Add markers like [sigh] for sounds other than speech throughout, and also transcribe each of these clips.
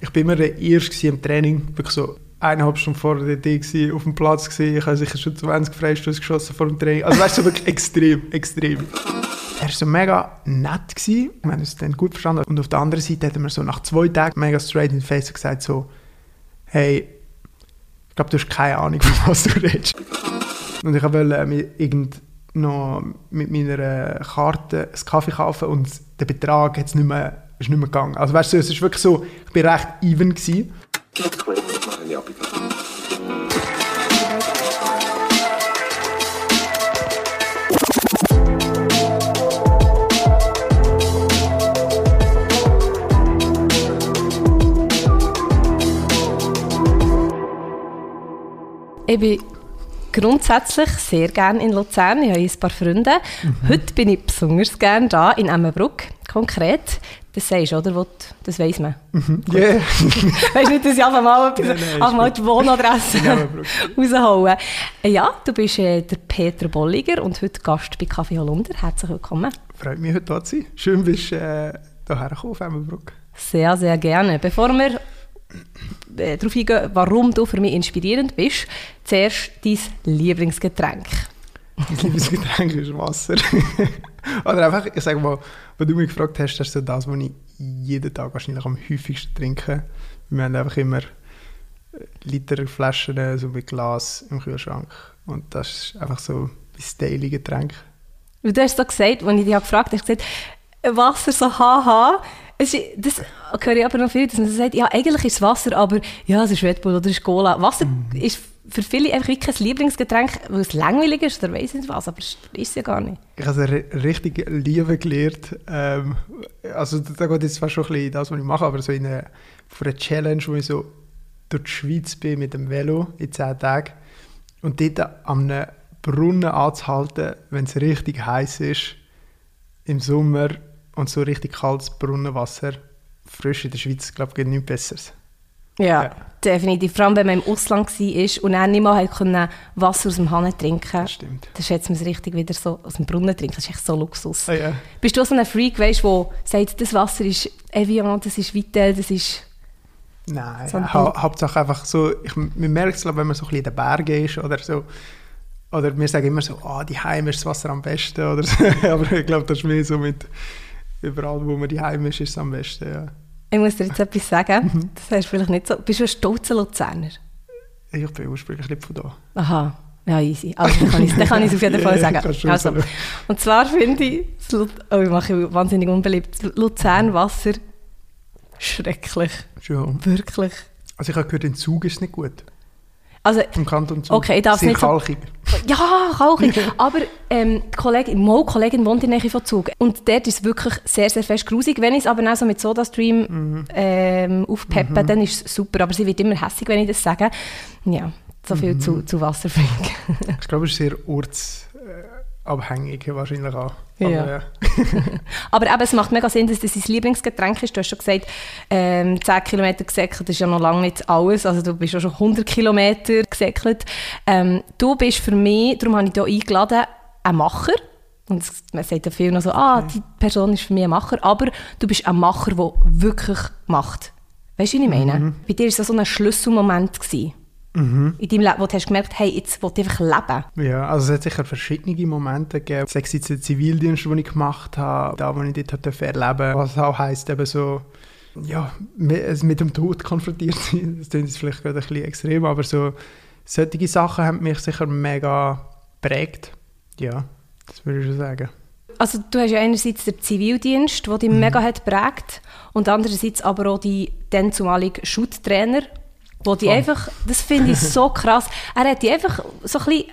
Ich bin immer der Erste im Training, wirklich so eineinhalb Stunden vor der DD auf dem Platz gewesen. Ich habe sicher schon 20 Freistöße geschossen vor dem Training. Also weißt du, wirklich extrem, extrem. Er war so mega nett. Gewesen. Wir haben uns dann gut verstanden. Und auf der anderen Seite hat er mir so nach zwei Tagen mega straight in the face gesagt so, hey, ich glaube, du hast keine Ahnung, [laughs] von was du redest. Und ich wollte mir irgend noch mit meiner Karte einen Kaffee kaufen und der Betrag hat's nicht mehr, ist nicht mehr gegangen. Also weißt du, es ist wirklich so, ich war recht even. Gewesen. Ich bin grundsätzlich sehr gerne in Luzern. Ich habe ein paar Freunde. Mhm. Heute bin ich besonders gerne da in Emmenbruck, konkret. Das sagst du, oder? Das weiss man. Mhm. Yeah. [laughs] weißt du nicht, dass ich einfach mal, etwas, nein, nein, einfach mal die Wohnadresse [laughs] rausholen Ja, du bist äh, der Peter Bolliger und heute Gast bei Kaffee Holunder. Herzlich willkommen. Freut mich, heute da zu sein. Schön, bist du äh, hierher gekommen auf Emmenbruck. Sehr, sehr gerne. Bevor wir äh, darauf eingehen, warum du für mich inspirierend bist, zuerst dein Lieblingsgetränk. Mein Lieblingsgetränk ist Wasser. [laughs] Oder einfach, ich sage mal, was du mich gefragt hast, das ist so das, was ich jeden Tag wahrscheinlich am häufigsten trinke. Wir haben einfach immer Literflaschen so mit Glas im Kühlschrank. Und das ist einfach so mein Daily Getränk. Du hast so gesagt, als ich dich gefragt habe, hast du gesagt, Wasser so haha. Das höre ich aber noch viel, dass man sagt, ja, eigentlich ist es Wasser, aber ja, es ist Red Bull oder es ist Cola. Wasser mm. ist für viele einfach wirklich kein Lieblingsgetränk, weil es langweilig ist oder weiß nicht was, aber es ist ja gar nicht. Ich habe es richtig Liebe gelernt. Ähm, also da geht jetzt fast schon ein bisschen das, was ich mache, aber so in einer, von einer Challenge, wo ich so durch die Schweiz bin mit dem Velo in 10 Tagen und dort an einem Brunnen anzuhalten, wenn es richtig heiß ist im Sommer und so richtig kaltes Brunnenwasser, frisch in der Schweiz, glaube ich, geht nichts Besseres. Ja, ja, definitiv. Vor allem, wenn man im Ausland war und dann nicht mal konnte Wasser aus dem Hahn trinken Das stimmt. Dann schätzt man es richtig wieder so aus dem Brunnen trinken. Das ist echt so Luxus. Oh, ja. Bist du so ein Freak, der sagt, das Wasser ist Evian, das ist Vitel, das ist... Nein, ha Hauptsache einfach so, ich, man merkt es, wenn man so ein bisschen in den Bergen ist oder so, oder wir sagen immer so, ah, oh, die Heim ist das Wasser am besten oder so. [laughs] aber ich glaube, das ist mehr so mit überall, wo man die Heim ist, ist es am besten, ja. Ich muss dir jetzt etwas sagen, mhm. das heißt vielleicht nicht so. Bist du ein stolzer Luzerner? Ich bin ursprünglich nicht von da. Aha, ja easy. Also dann kann ich es auf jeden Fall [laughs] sagen. also, und zwar finde ich, oh, ich mache wahnsinnig unbeliebt, Luzern schrecklich. Schon. Wirklich. Also ich habe gehört, in Zug ist es nicht gut. Also, Im Kanton Zug. Okay, ich darf nicht kalkig. So, ja, kalkig. [laughs] Aber ähm, die Kollegin, Mo, Kollegin wohnt in der Nähe von Zug. Und dort ist es wirklich sehr, sehr fest grusig. Wenn ich es aber auch so mit SodaStream mhm. ähm, aufpeppe, mhm. dann ist es super. Aber sie wird immer hässlich, wenn ich das sage. Ja, so viel mhm. zu, zu Wasserfink. ich glaube, es ist sehr orts abhängig wahrscheinlich auch. Aber, ja. ja. [laughs] aber eben, es macht mega Sinn, dass das dein Lieblingsgetränk ist. Du hast schon gesagt, ähm, 10 Kilometer gesäckelt ist ja noch lange nicht alles. Also du bist ja schon 100 Kilometer gesäckelt. Ähm, du bist für mich, darum habe ich dich eingeladen, ein Macher. Und man sagt ja viel noch so, ah, die Person ist für mich ein Macher. Aber du bist ein Macher, der wirklich macht. Weißt du, was ich meine? Mhm. Bei dir war das so ein Schlüsselmoment. Gewesen. Mhm. In deinem Leben, wo du hast gemerkt hey, jetzt will ich einfach leben? Ja, also es hat sicher verschiedene Momente gegeben. Sei es jetzt der Zivildienst, den ich gemacht habe, da, wo ich dort erleben durfte. Was auch heisst, eben so, ja, mit dem Tod konfrontiert sein. Das klingt jetzt vielleicht gerade ein bisschen extrem, aber so, solche Sachen haben mich sicher mega prägt. Ja, das würde ich schon sagen. Also du hast ja einerseits den Zivildienst, der dich mhm. mega hat prägt und andererseits aber auch die dann zumalige Schutttrainer wo die einfach, das finde ich so [laughs] krass, er hat die einfach so ein bisschen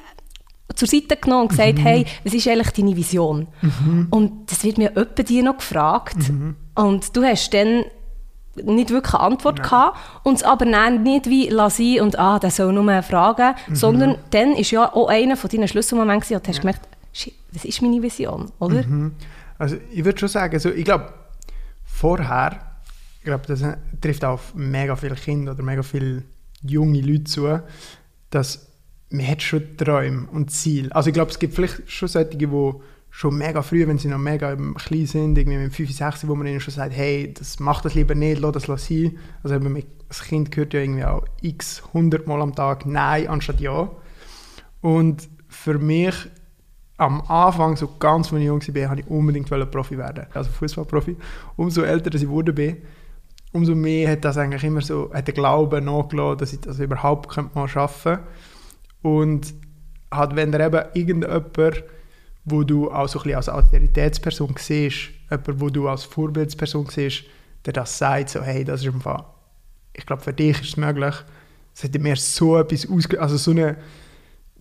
zur Seite genommen und gesagt, mhm. hey, was ist eigentlich deine Vision? Mhm. Und das wird mir öppe dir noch gefragt. Mhm. Und du hast dann nicht wirklich eine Antwort Nein. gehabt und es aber dann nicht wie lassen und ah, der soll nur fragen, mhm. sondern dann ist ja auch einer von deinen Schlüsselmomenten und du hast ja. gemerkt, das ist meine Vision, oder? Mhm. Also ich würde schon sagen, also ich glaube, vorher ich glaube, das trifft auf mega viele Kinder oder mega viele junge Leute zu, dass man hat schon Träume und Ziele. Also ich glaube, es gibt vielleicht schon solche, die schon mega früh, wenn sie noch mega klein sind, irgendwie mit 5, 6, wo man ihnen schon sagt, hey, das macht das lieber nicht, lass das sein. Also eben, das Kind hört ja irgendwie auch x 100 Mal am Tag Nein anstatt Ja. Und für mich am Anfang, so ganz, als ich jung war, wollte ich unbedingt Profi werden, also Fußballprofi. Umso älter ich wurde bin, umso mehr hat das eigentlich immer so, hat der Glaube nachgelassen, dass ich das überhaupt mal schaffen könnte. Und hat, wenn da eben irgendjemand wo du auch so ein bisschen als Autoritätsperson siehst, jemand, wo du als Vorbildsperson siehst, der das sagt, so, hey, das ist Fall, ich glaube, für dich ist es möglich. Es hat mir so etwas ausge also so eine,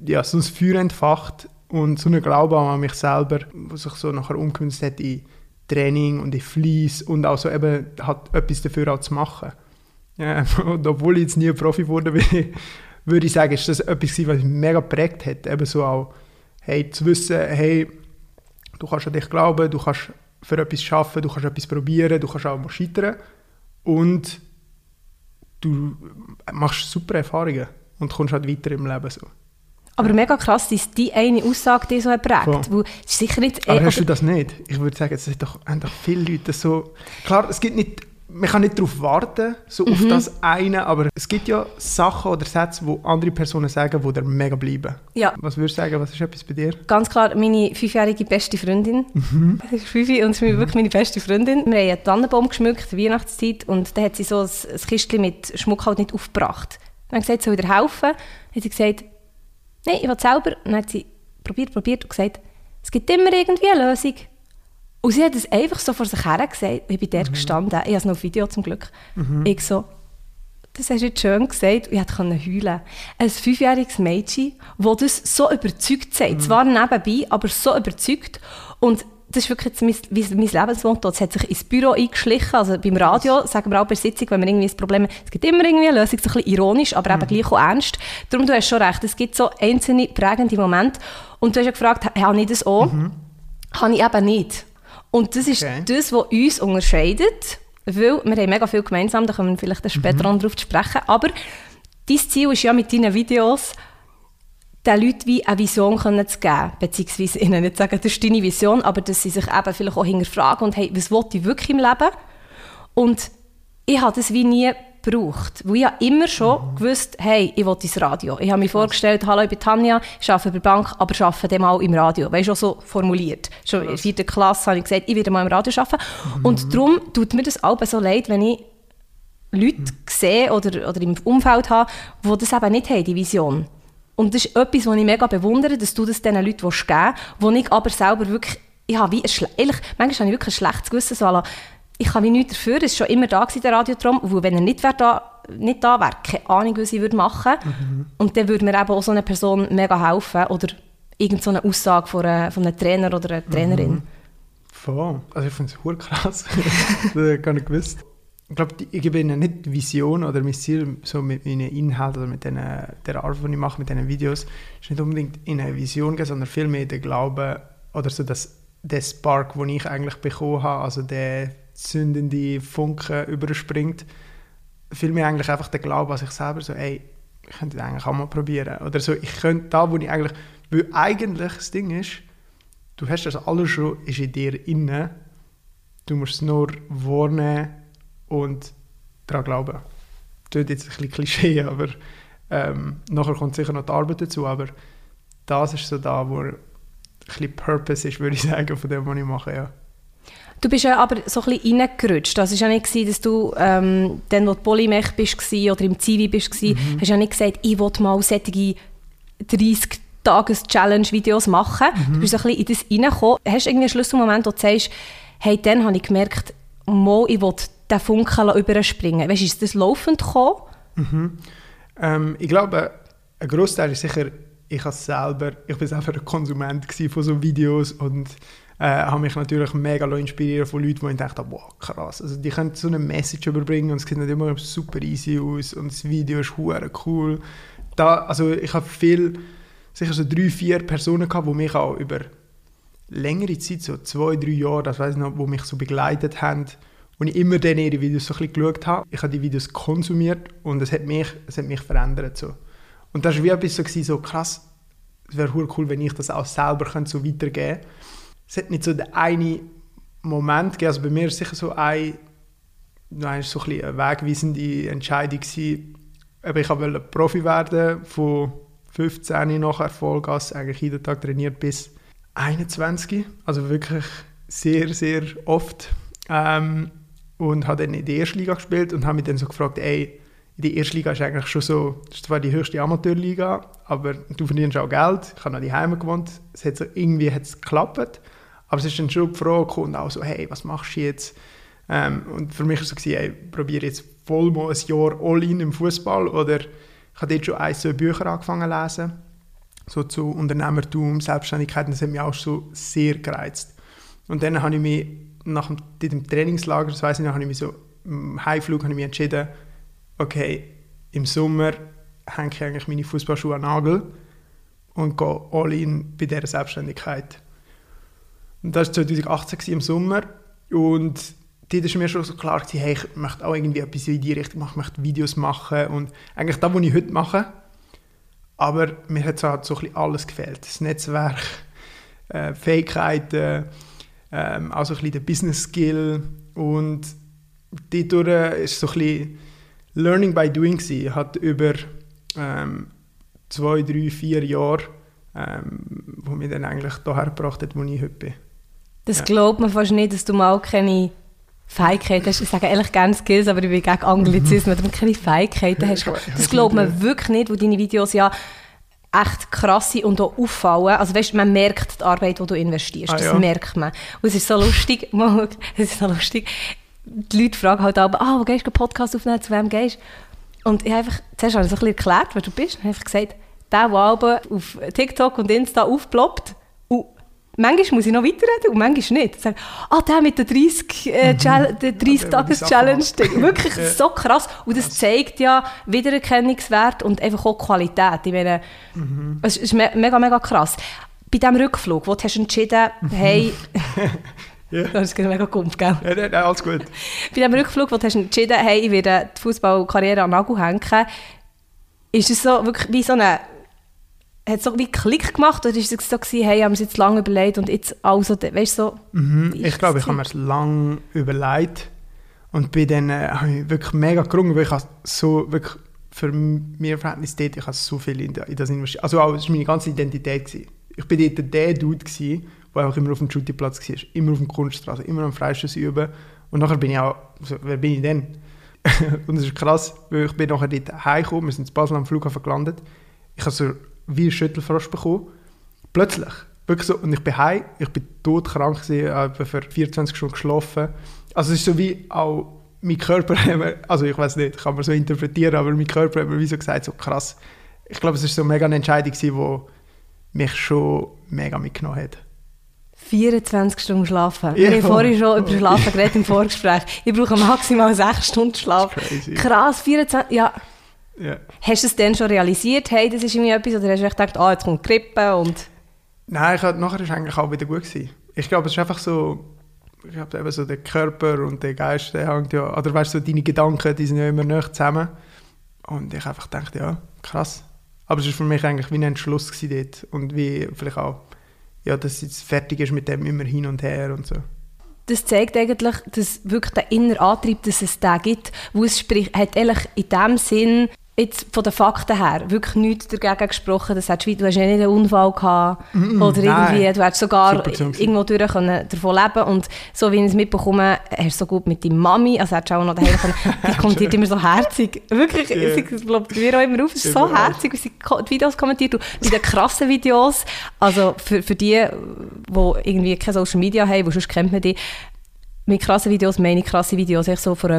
ja, so ein Feuer entfacht und so ein Glaube an mich selber, was sich so nachher umgemünzt hat in Training und in Fleiss und auch so eben hat etwas dafür auch zu machen. Ja, und obwohl ich jetzt nie Profi geworden bin, [laughs] würde ich sagen, ist das etwas, was mich mega geprägt hat. Eben so auch hey, zu wissen, hey, du kannst an dich glauben, du kannst für etwas schaffen, du kannst etwas probieren, du kannst auch mal scheitern und du machst super Erfahrungen und kommst halt weiter im Leben so. Aber mega krass, dass die eine Aussage die so prägt. Weil sicher nicht, aber hast du das nicht? Ich würde sagen, es sind doch, doch viele Leute so... Klar, es gibt nicht man kann nicht darauf warten, so mhm. auf das eine, aber es gibt ja Sachen oder Sätze, die andere Personen sagen, die dir mega bleiben. Ja. Was würdest du sagen, was ist etwas bei dir? Ganz klar, meine fünfjährige beste Freundin. Mhm. [laughs] Das ist Fifi und ist mhm. wirklich meine beste Freundin. Wir haben einen Tannenbaum geschmückt, Weihnachtszeit, und da hat sie so ein, ein Kistchen mit Schmuck halt nicht aufgebracht. Dann hat sie gesagt, soll ich dir helfen? Dann hat sie gesagt, nein, ich will selber. Dann hat sie probiert, probiert und gesagt, es gibt immer irgendwie eine Lösung. Und sie hat es einfach so vor sich her gesagt. Ich bin dort mhm. gestanden. Ich habe es noch auf Video zum Glück. Mhm. Ich so, das hast du jetzt schön gesagt. Und ich konnte heulen. Ein fünfjähriges Mädchen, das das so überzeugt sagt. Mhm. Zwar nebenbei, aber so überzeugt. Und das ist wirklich mein, mein Lebensmotto. Es hat sich ins Büro eingeschlichen. Also beim Radio sagen wir auch bei Sitzung, wenn wir irgendwie ein Problem haben, es gibt immer irgendwie eine Lösung, so ein bisschen ironisch, aber mhm. eben gleich auch ernst. Darum, du hast schon recht, es gibt so einzelne prägende Momente. Und du hast ja gefragt, habe ich das auch? Mhm. Habe ich eben nicht. Und das ist okay. das, was uns unterscheidet, weil wir haben mega viel gemeinsam, da kommen wir vielleicht später mhm. darauf zu sprechen, aber dein Ziel ist ja mit deinen Videos, den Leuten wie eine Vision können zu geben, beziehungsweise ihnen nicht sagen, das ist deine Vision, aber dass sie sich eben vielleicht auch hinterfragen und hey, was will ich wirklich im Leben? Und ich habe das wie nie gebraucht. Weil ich habe immer schon mhm. gewusst, hey, ich will ins Radio. Ich habe mir vorgestellt, hallo, ich bin Tanja, ich arbeite bei der Bank, aber ich arbeite mal im Radio. Weißt du, so formuliert. Schon in der vierten Klasse habe ich gesagt, ich werde mal im Radio arbeiten. Mhm. Und darum tut mir das auch so leid, wenn ich Leute mhm. sehe oder, oder im Umfeld habe, die das eben nicht haben, die Vision. Und das ist etwas, was ich mega bewundere, dass du das diesen Leuten geben willst, wo ich aber selber wirklich, ich habe wie ein, ehrlich, manchmal habe ich wirklich ein schlechtes Gewissen, so ich kann wie nichts dafür, es war schon immer da gewesen, der Radiotrom, wo wenn er nicht, da, nicht da wäre, keine Ahnung, was ich würde machen würde. Mhm. Und dann würde mir eben auch so eine Person mega helfen oder irgendeine so Aussage von, einer, von einem Trainer oder einer Trainerin. Mhm. Voll. Also ich finde es krass. [laughs] das habe ich gar nicht gewusst. Ich glaube, ich gebe ihnen nicht Vision oder mein Ziel so mit meinen Inhalten oder mit den, der Art, die ich mache, mit diesen Videos, ist nicht unbedingt in eine Vision geben, sondern vielmehr der Glaube oder so das, der Spark, den ich eigentlich bekommen habe, also der zündende Funken überspringt. Vielmehr eigentlich einfach der Glaube an sich selber, so, ey, ich könnte das eigentlich auch mal probieren. Oder so, ich könnte da, wo ich eigentlich, weil eigentlich das Ding ist, du hast das alles schon, ist in dir inne, du musst es nur wahrnehmen und daran glauben. Das ist jetzt ein bisschen Klischee, [laughs] aber ähm, nachher kommt sicher noch die Arbeit dazu, aber das ist so da, wo ein bisschen Purpose ist, würde ich [laughs] sagen, von dem, was ich mache, ja. Du bist ja aber so ein bisschen reingerutscht. Das war ja nicht, so, dass du ähm, dann, wo du Polymech bist oder im Zivi bist, mhm. hast ja nicht gesagt, ich will mal solche 30 Tages-Challenge-Videos machen. Mhm. Du bist ein bisschen in das reingekommen. Hast du irgendwie einen Schlüsselmoment, wo du sagst, hey, dann habe ich gemerkt, mal, ich will den Funken überspringen. Weißt du, ist das laufend gekommen? Mhm. Ähm, ich glaube, ein Großteil ist sicher, ich selber, ich war selber ein Konsument von so Videos und äh, habe mich natürlich mega inspiriert von Leuten, die ich dachte, wow, krass. Also die können so eine Message überbringen und es sieht nicht immer super easy aus und das Video ist cool. Da, also ich habe viel, sicher so drei, vier Personen gehabt, die mich auch über längere Zeit, so zwei, drei Jahre, das weiß ich noch, wo mich so begleitet haben und ich immer dann ihre Videos so ein bisschen geschaut habe. Ich habe die Videos konsumiert und es hat mich, es hat mich verändert. So. Und das war wie etwas so, so krass, es wäre cool, wenn ich das auch selber so weitergeben könnte es hat nicht so den einen Moment gegeben, also bei mir ist sicher so ein, so ein bisschen eine wegweisende Entscheidung gewesen. Ich wollte Profi werden, von 15 nachher Vollgas, eigentlich jeden Tag trainiert bis 21, also wirklich sehr, sehr oft. Ähm, und habe dann in der ersten Liga gespielt und habe mich dann so gefragt, ey, die erste Liga ist eigentlich schon so, ist zwar die höchste Amateurliga, aber du verdienst auch Geld. Ich habe noch die Heime gewohnt. Es hat so, irgendwie hat's geklappt. Aber es ist dann schon die Frage gekommen, auch so, hey, was machst du jetzt? Ähm, und für mich war es so, hey, probiere jetzt voll mal ein Jahr all-in im Fußball oder ich habe dort schon ein, zwei Bücher angefangen zu lesen, so zu Unternehmertum, Selbstständigkeit, das hat mich auch so sehr gereizt. Und dann habe ich mich nach dem, Trainingslager, das weiss ich noch, habe ich mich so im Heimflug habe ich mich entschieden, okay, im Sommer hänge ich eigentlich meine Fußballschuhe an den Nagel und gehe all in bei dieser Selbstständigkeit. Und das war 2018 im Sommer und dort war mir schon so klar, hey, ich möchte auch irgendwie etwas in die Richtung machen, ich möchte Videos machen und eigentlich das, was ich heute mache. Aber mir hat halt so ein bisschen alles gefehlt. Das Netzwerk, äh, Fähigkeiten, ähm, auch so ein bisschen der Business Skill und dadurch ist so ein bisschen Learning by Doing gewesen. Hat über ähm, zwei, drei, vier Jahre, ähm, wo mich dann eigentlich daher gebracht hat, wo ich heute bin. Das ja. glaubt man fast nicht, dass du mal keine Fähigkeiten hast. Ich sage ehrlich gerne Skills, aber ich bin gegen Anglizismen, wenn du keine Fähigkeiten hast. Das glaubt man wirklich nicht, wo deine Videos ja echt krass und auch auffallen. Also weißt, man merkt die Arbeit, die du investierst. Ah, das ja. merkt man. Und es ist so lustig, [laughs] es ist so lustig, die Leute fragen halt aber, ah, wo gehst du Podcast aufnehmen, zu wem gehst Und ich habe einfach, zuerst habe ich so ein bisschen erklärt, wer du bist. Und habe einfach gesagt, der, der auf TikTok und Insta aufploppt, manchmal muss ich noch weiterreden und manchmal nicht. Ich sage, ah, der mit der 30, äh, mhm. 30 Tages Challenge, wirklich [laughs] ja. so krass. Und das zeigt ja Wiedererkennungswert und einfach auch Qualität. Ich meine, mhm. es ist mega, mega krass. Bei diesem Rückflug, wo du hast entschieden, hey, [laughs] Ja. Das ist mega Kumpf, gell? Ja, ja, ja, alles gut. [laughs] Bei dem Rückflug, wo du hast entschieden hast, hey, ich werde die Fußballkarriere an Nagel hängen, ist es so wirklich wie so eine hat es so wie Klick gemacht oder ist es so gewesen, hey, haben wir es jetzt lange überlegt und jetzt also, weißt so? Mhm, ich glaube, ich habe mir es lange überlegt und bin dann äh, ich wirklich mega gerungen, weil ich so wirklich für mir Verhältnis dort, ich habe so viel in, das investiert. Also auch, das war meine ganze Identität. Gewesen. Ich bin dort der Dude gewesen, der auch immer auf dem Shootingplatz war, immer auf dem Kunststraße, immer am Freischuss üben. Und nachher bin ich auch, also, wer bin ich denn? [laughs] und das ist krass, weil ich bin nachher dort heimgekommen, wir sind in Basel am Flughafen gelandet. Ich habe so wie ein Schüttelfrost bekommen. Plötzlich. Wirklich so. Und ich bin heim, ich bin todkrank habe für 24 Stunden geschlafen. Also es ist so wie auch mein Körper, [laughs] also ich weiß nicht, kann man so interpretieren, aber mein Körper hat mir wie so gesagt, so krass. Ich glaube, es ist so mega eine Entscheidung die mich schon mega mitgenommen hat. 24 Stunden schlafen. Ja. Wir haben vorhin schon über Schlafen [laughs] geredet im Vorgespräch. Ich brauche maximal 6 Stunden Schlaf. Krass, 24, ja. Ja. Hast du es dann schon realisiert, hey, das ist irgendwie etwas, oder hast du gedacht, ah, jetzt kommt Grippe und... Nein, ich, nachher war es eigentlich auch wieder gut. Gewesen. Ich glaube, es ist einfach so, ich glaube, eben so der Körper und der Geist, der hängt ja, oder weißt du, so deine Gedanken, die sind ja immer näher zusammen. Und ich einfach gedacht, ja, krass. Aber es war für mich eigentlich wie ein Entschluss dort und wie vielleicht auch ja, dass es jetzt fertig ist mit dem immer hin und her und so. Das zeigt eigentlich, dass wirklich der innere Antrieb, dass es da gibt, wo es sprich, hat eigentlich in dem Sinn jetzt von den Fakten her wirklich nichts dagegen gesprochen, dass du, du hast ja nicht einen Unfall gehabt mm oder irgendwie, nein. du hättest sogar irgendwo durch können davon leben und so wie ich es mitbekomme, hast du so gut mit deiner Mami, also hättest du auch noch daheim können, [laughs] die kommentiert immer so herzig, wirklich, yeah. es ploppt mir auch immer auf, es ist so herzig, wie sie die Videos kommentiert und bei den krassen Videos, also für, für die, die irgendwie keine Social Media haben, wo sonst kennt man die, mit krassen Videos meine ich krasse Videos, ich so vor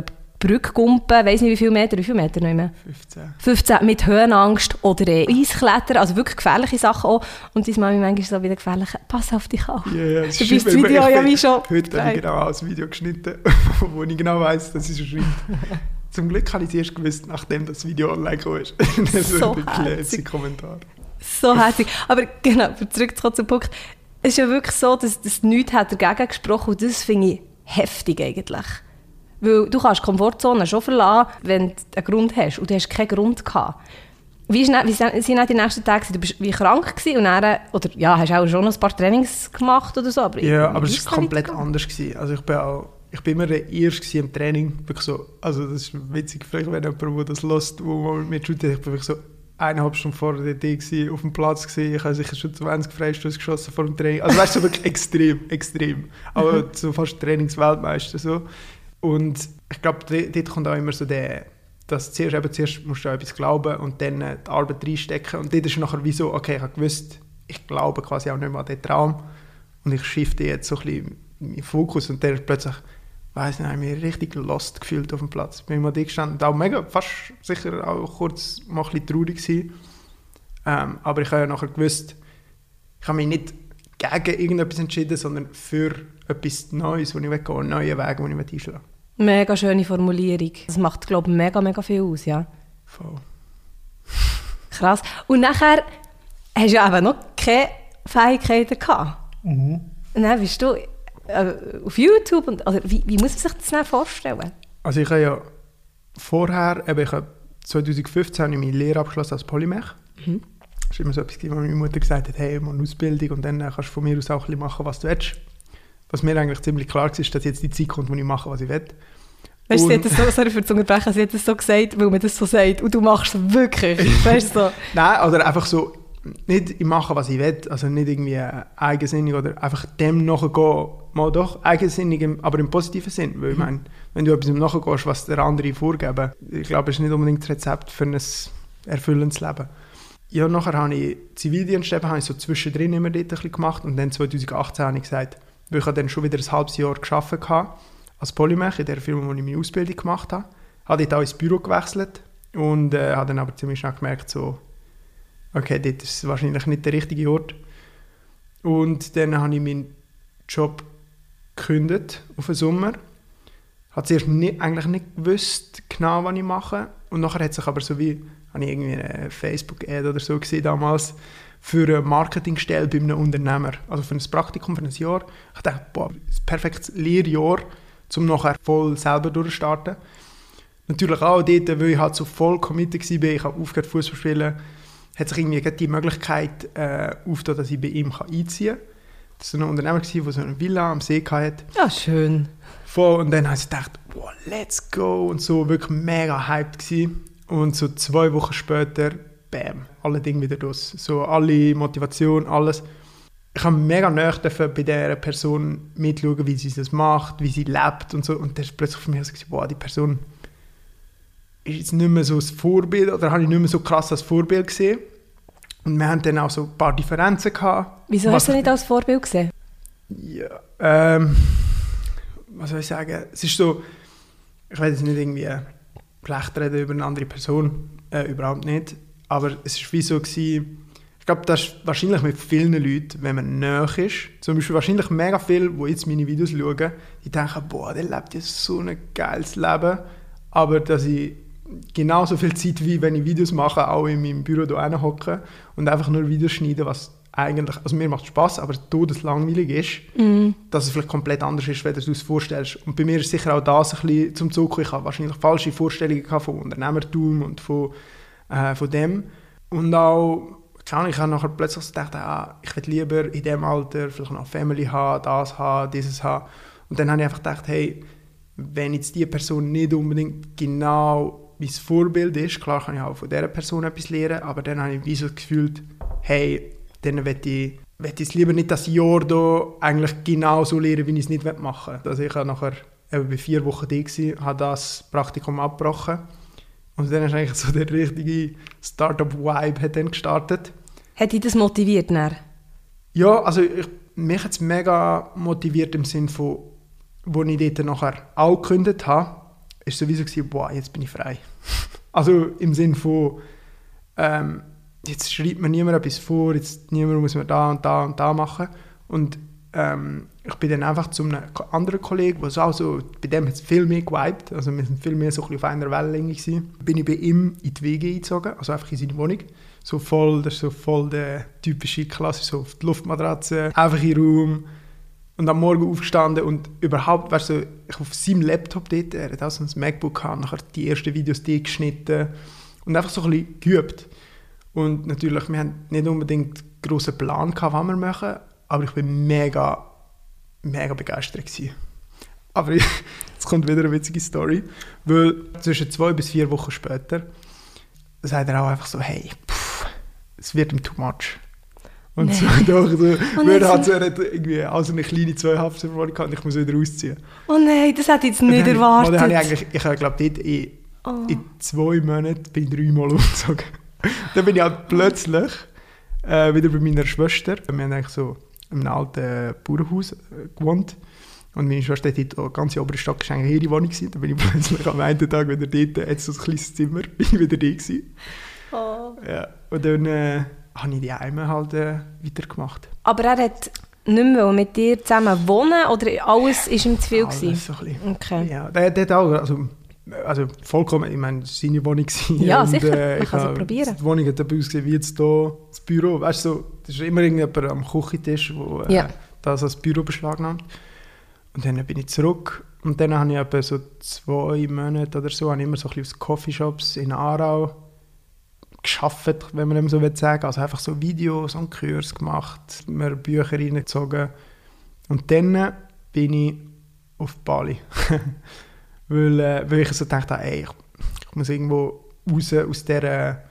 Brücke gumpen, weiß nicht wie viele Meter, wie viele Meter nicht mehr? 15. 15 mit Höhenangst oder äh, Eisklettern, also wirklich gefährliche Sachen auch. Und deine Mami manchmal so wieder gefährlich, pass auf dich auf. Ja, ja, das du bist das Video ja wie schon. Heute habe ich genau ein Video geschnitten, [laughs] wo ich genau weiss, dass sie so schreibt. [laughs] Zum Glück habe ich es erst gewusst, nachdem das Video online gekommen ist. [laughs] das so ein Kommentar. So herzig. Aber genau, zurück zum Punkt. Es ist ja wirklich so, dass, dass nichts hat dagegen gesprochen und das finde ich heftig eigentlich. Weil du kannst die Komfortzone schon verlassen, wenn du einen Grund hast. Und du hast keinen Grund gehabt. Wie, ist, wie sind dann die nächsten Tage? Du bist wie krank gewesen und dann, oder ja, hast auch schon ein paar Trainings gemacht oder so, aber Ja, aber es ist war komplett anders. Gewesen. Also ich bin auch, ich bin immer der Erste im Training. Wirklich so, also das ist witzig, vielleicht wenn jemand, der das lässt, wo man mit mir shootet, ich bin wirklich so eineinhalb Stunden vor der DT gewesen, auf dem Platz gewesen. Ich habe sicher schon 20 Freistöße geschossen vor dem Training. Also weißt du, wirklich extrem, extrem. Aber so fast Trainingsweltmeister so. Und ich glaube, dort kommt auch immer so der, dass zuerst, eben, zuerst musst du an etwas glauben und dann äh, die Arbeit reinstecken. Und dort ist nachher wie so, okay, ich habe gewusst, ich glaube quasi auch nicht mehr an den Traum. Und ich shifte jetzt so ein bisschen meinen Fokus und dann plötzlich, weiss nicht, habe ich mich richtig lost gefühlt auf dem Platz. Bin mal da gestanden und auch mega, fast sicher auch kurz mal ein bisschen traurig gewesen. Ähm, aber ich habe ja nachher gewusst, ich habe mich nicht gegen irgendetwas entschieden, sondern für etwas Neues, wo ich weggehen einen neuen Weg, den ich einschlagen will. Mega schöne Formulierung. Das macht, glaube ich, mega, mega viel aus, ja. Voll. [laughs] Krass. Und nachher hast du ja eben noch keine Fähigkeiten gehabt. Mhm. Und dann bist du äh, auf YouTube. Und, also, wie, wie muss man sich das vorstellen? Also ich habe ja vorher, eben ich habe 2015 habe ich meine Lehre abgeschlossen als Polymech. Mhm. Das war immer so etwas, wo meine Mutter gesagt hat, hey, mal eine Ausbildung und dann kannst du von mir aus auch ein bisschen machen, was du willst. Was mir eigentlich ziemlich klar war, ist, dass jetzt die Zeit kommt, wo ich mache, was ich will. Weißt du, sie hat das so, sorry für das Unterbrechen, sie hat das so gesagt, weil man das so sagt. Und du machst es wirklich. [laughs] weißt du, so. Nein, oder einfach so, nicht ich mache, was ich will, also nicht irgendwie äh, eigensinnig oder einfach dem nachgehen, mal doch eigensinnig, aber im positiven Sinn. Weil ich meine, wenn du etwas nachgehst, was der andere vorgeben, ich glaube, es ist nicht unbedingt das Rezept für ein erfüllendes Leben. Ja, nachher habe ich Zivildienst eben, habe ich so zwischendrin immer dort ein bisschen gemacht und dann 2018 habe ich gesagt, weil ich habe dann schon wieder ein halbes Jahr gearbeitet hatte, als Polymech in der Firma, wo ich meine Ausbildung gemacht habe. Habe dort auch ins Büro gewechselt und äh, habe dann aber ziemlich schnell gemerkt, so, okay, dort ist wahrscheinlich nicht der richtige Ort. Und dann habe ich meinen Job gekündigt auf den Sommer. Habe zuerst nicht, eigentlich nicht gewusst, genau, was ich mache. Und nachher hat sich aber so wie, habe ich irgendwie eine Facebook-Ad oder so gesehen damals, für eine Marketingstelle bei einem Unternehmer. Also für ein Praktikum, für ein Jahr. Ich dachte, boah, ein perfektes Lehrjahr, um nachher voll selber durchzustarten. Natürlich auch dort, weil ich halt so voll committed war, ich habe aufgehört Fußball spielen, hat sich irgendwie die Möglichkeit äh, aufgetan, dass ich bei ihm kann einziehen kann. Das war ein Unternehmer, der so eine Villa am See hatte. Ja, schön. Voll, und dann habe ich gedacht, wow, let's go. Und so wirklich mega hyped gewesen. Und so zwei Wochen später, bam, alle Dinge wieder los. So alle Motivation, alles. Ich habe mega nahe bei dieser Person mitschauen, wie sie das macht, wie sie lebt und so. Und dann ist plötzlich für mich so, gewesen, wow, die Person ist jetzt nicht mehr so ein Vorbild, oder habe ich nicht mehr so krass als Vorbild gesehen. Und wir haben dann auch so ein paar Differenzen gehabt. Wieso hast du ich- nicht als Vorbild gesehen? ja, ähm, was soll ich sagen? Es ist so, ich will jetzt nicht irgendwie schlecht reden über eine andere Person, äh, überhaupt nicht. Aber es ist wie so gewesen, ich glaube, das ist wahrscheinlich mit vielen Leuten, wenn man näher ist, zum Beispiel wahrscheinlich mega viele, die jetzt meine Videos schauen, die denken, boah, der lebt jetzt so ein geiles Leben, aber dass ich genauso viel Zeit, wie wenn ich Videos mache, auch in meinem Büro hier hocke und einfach nur Videos schneiden, was eigentlich, also mir macht Spaß, aber todeslangweilig ist, dass es vielleicht komplett anders ist, wenn du es vorstellst. Und bei mir ist sicher auch das ein bisschen zum Zug. Ich habe wahrscheinlich falsche Vorstellungen von Unternehmertum und von, äh, von dem. Und auch, ich habe nachher plötzlich so gedacht, ah, ich will lieber in dem Alter vielleicht noch Family haben, das haben, dieses haben. Und dann habe ich einfach gedacht, hey, wenn jetzt diese Person nicht unbedingt genau mein Vorbild ist, klar kann ich auch von dieser Person etwas lernen, aber dann habe ich wie so gefühlt, hey, dann will ich, will ich es lieber nicht das Jahr hier eigentlich genau so lernen, wie ich es nicht machen will. Also ich habe nachher bei vier Wochen da gewesen, habe das Praktikum abgebrochen und dann ist eigentlich so der richtige Startup-Vibe hat dann gestartet. Hat dich das motiviert? Dann? Ja, also ich, mich hat es mega motiviert im Sinn von, wo ich dort nachher auch gekündigt habe, ist sowieso gewesen, boah, jetzt bin ich frei. [laughs] also im Sinn von, ähm, jetzt schreibt mir niemand etwas vor, jetzt niemand muss mir da und da und da machen. Und ähm, ich bin dann einfach zu einem anderen Kollegen, der auch so, bei dem hat es viel mehr gewiped, also wir sind viel mehr so ein bisschen auf einer Wellenlänge gewesen. Bin ich bei ihm in die WG eingezogen, also einfach in seine Wohnung. So voll, das ist so voll der typische Klasse, so auf die Luftmatratze, einfach in den Raum. Und am Morgen aufgestanden und überhaupt, weißt du, ich auf seinem Laptop dort, er hat auch so ein MacBook gehabt, nachher die ersten Videos die geschnitten und einfach so ein bisschen geübt. Und natürlich, wir haben nicht unbedingt einen grossen Plan gehabt, was wir machen, aber ich bin mega, mega begeistert gewesen. Aber [laughs] jetzt kommt wieder eine witzige Story, weil zwischen zwei bis vier Wochen später sagt er auch einfach so, hey, pff, es wird ihm too much. Und Nee. so, [laughs] doch, so, er jetzt- hat so irgendwie auch so eine kleine Zweihaftverfolgung gehabt und ich muss wieder ausziehen. Oh nein, das hätte ich jetzt nicht dann- erwartet. Dann habe ich eigentlich, ich habe glaube dort in, Oh. in zwei Monaten bin ich dreimal [laughs] umgezogen. dann bin ich halt plötzlich äh, wieder bei meiner Schwester. Wir haben eigentlich so in einem alten Bauernhaus äh, gewohnt. Und meine Schwester hat dort, die ganze obere war eigentlich ihre Wohnung. Gewesen. Dann bin ich [laughs] plötzlich am einen Tag wieder dort, jetzt so ein kleines Zimmer, [laughs] bin ich wieder da gewesen. Oh. Ja. Und dann äh, habe ich die Heime halt äh, weitergemacht. Aber er hat nicht mehr mit dir zusammen wohnen oder alles war ihm zu viel? Alles gewesen? so ein bisschen. Okay. Ja, der, der hat auch, also, also vollkommen, ich meine, es war seine Wohnung. Ja, und, sicher, äh, man ich kann es probieren. Die Wohnung hat eben ausgesehen wie jetzt hier das Büro. Weißt du, so, das ist immer irgendjemand am Küchentisch, der äh, Ja. das als Büro beschlagnahmt. Und dann bin ich zurück und dann habe ich etwa so zwei Monate oder so, habe ich immer so ein bisschen aus Coffeeshops in Aarau geschafft, wenn man dem so will sagen. Also einfach so Videos und Kurs gemacht, mir Bücher reingezogen. Und dann bin ich auf Bali. [laughs] weil, äh, weil ich so dachte, ey, ich, ich muss irgendwo raus aus dieser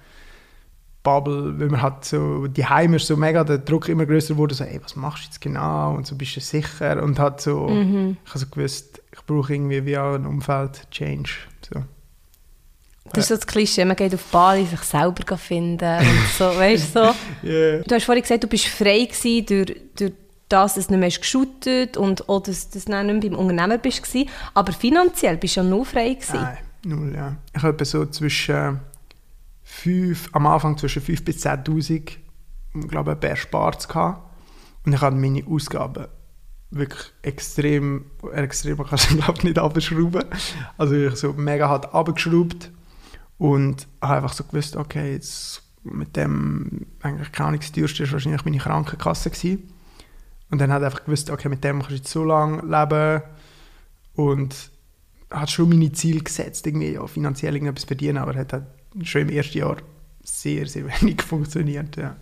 Bubble, weil man hat so, die Heime ist so mega, der Druck immer größer wurde, so, ey, was machst du jetzt genau? Und so, bist du sicher? Und hat so, Mhm. ich habe so gewusst, ich brauche irgendwie wie auch ein Umfeld, Change. So. Das ist so das Klischee, man geht auf Bali, sich selber finden und so, weißt du, so. [laughs] Yeah. Du hast vorhin gesagt, du bist frei gewesen durch, durch das, dass du nicht mehr geshootet und auch, dass, dass du nicht beim Unternehmer bist. Aber finanziell bist du ja nur frei gewesen. Nein, null, ja. Ich habe so zwischen fünf, am Anfang zwischen 5.000 bis 10'000, ich glaube ich, erspart gehabt. Und ich habe meine Ausgaben wirklich extrem, extrem kann es glaube ich nicht abschrauben. Also ich so mega hart abgeschraubt und habe einfach so gewusst, okay, jetzt mit dem, eigentlich keine Ahnung, das teuerste war wahrscheinlich meine Krankenkasse gewesen. Und dann hat einfach gewusst, okay, mit dem kannst du jetzt so lange leben und hat schon meine Ziele gesetzt, irgendwie ja, finanziell irgendetwas verdienen, aber hat halt schon im ersten Jahr sehr, sehr [laughs] wenig funktioniert. Ja.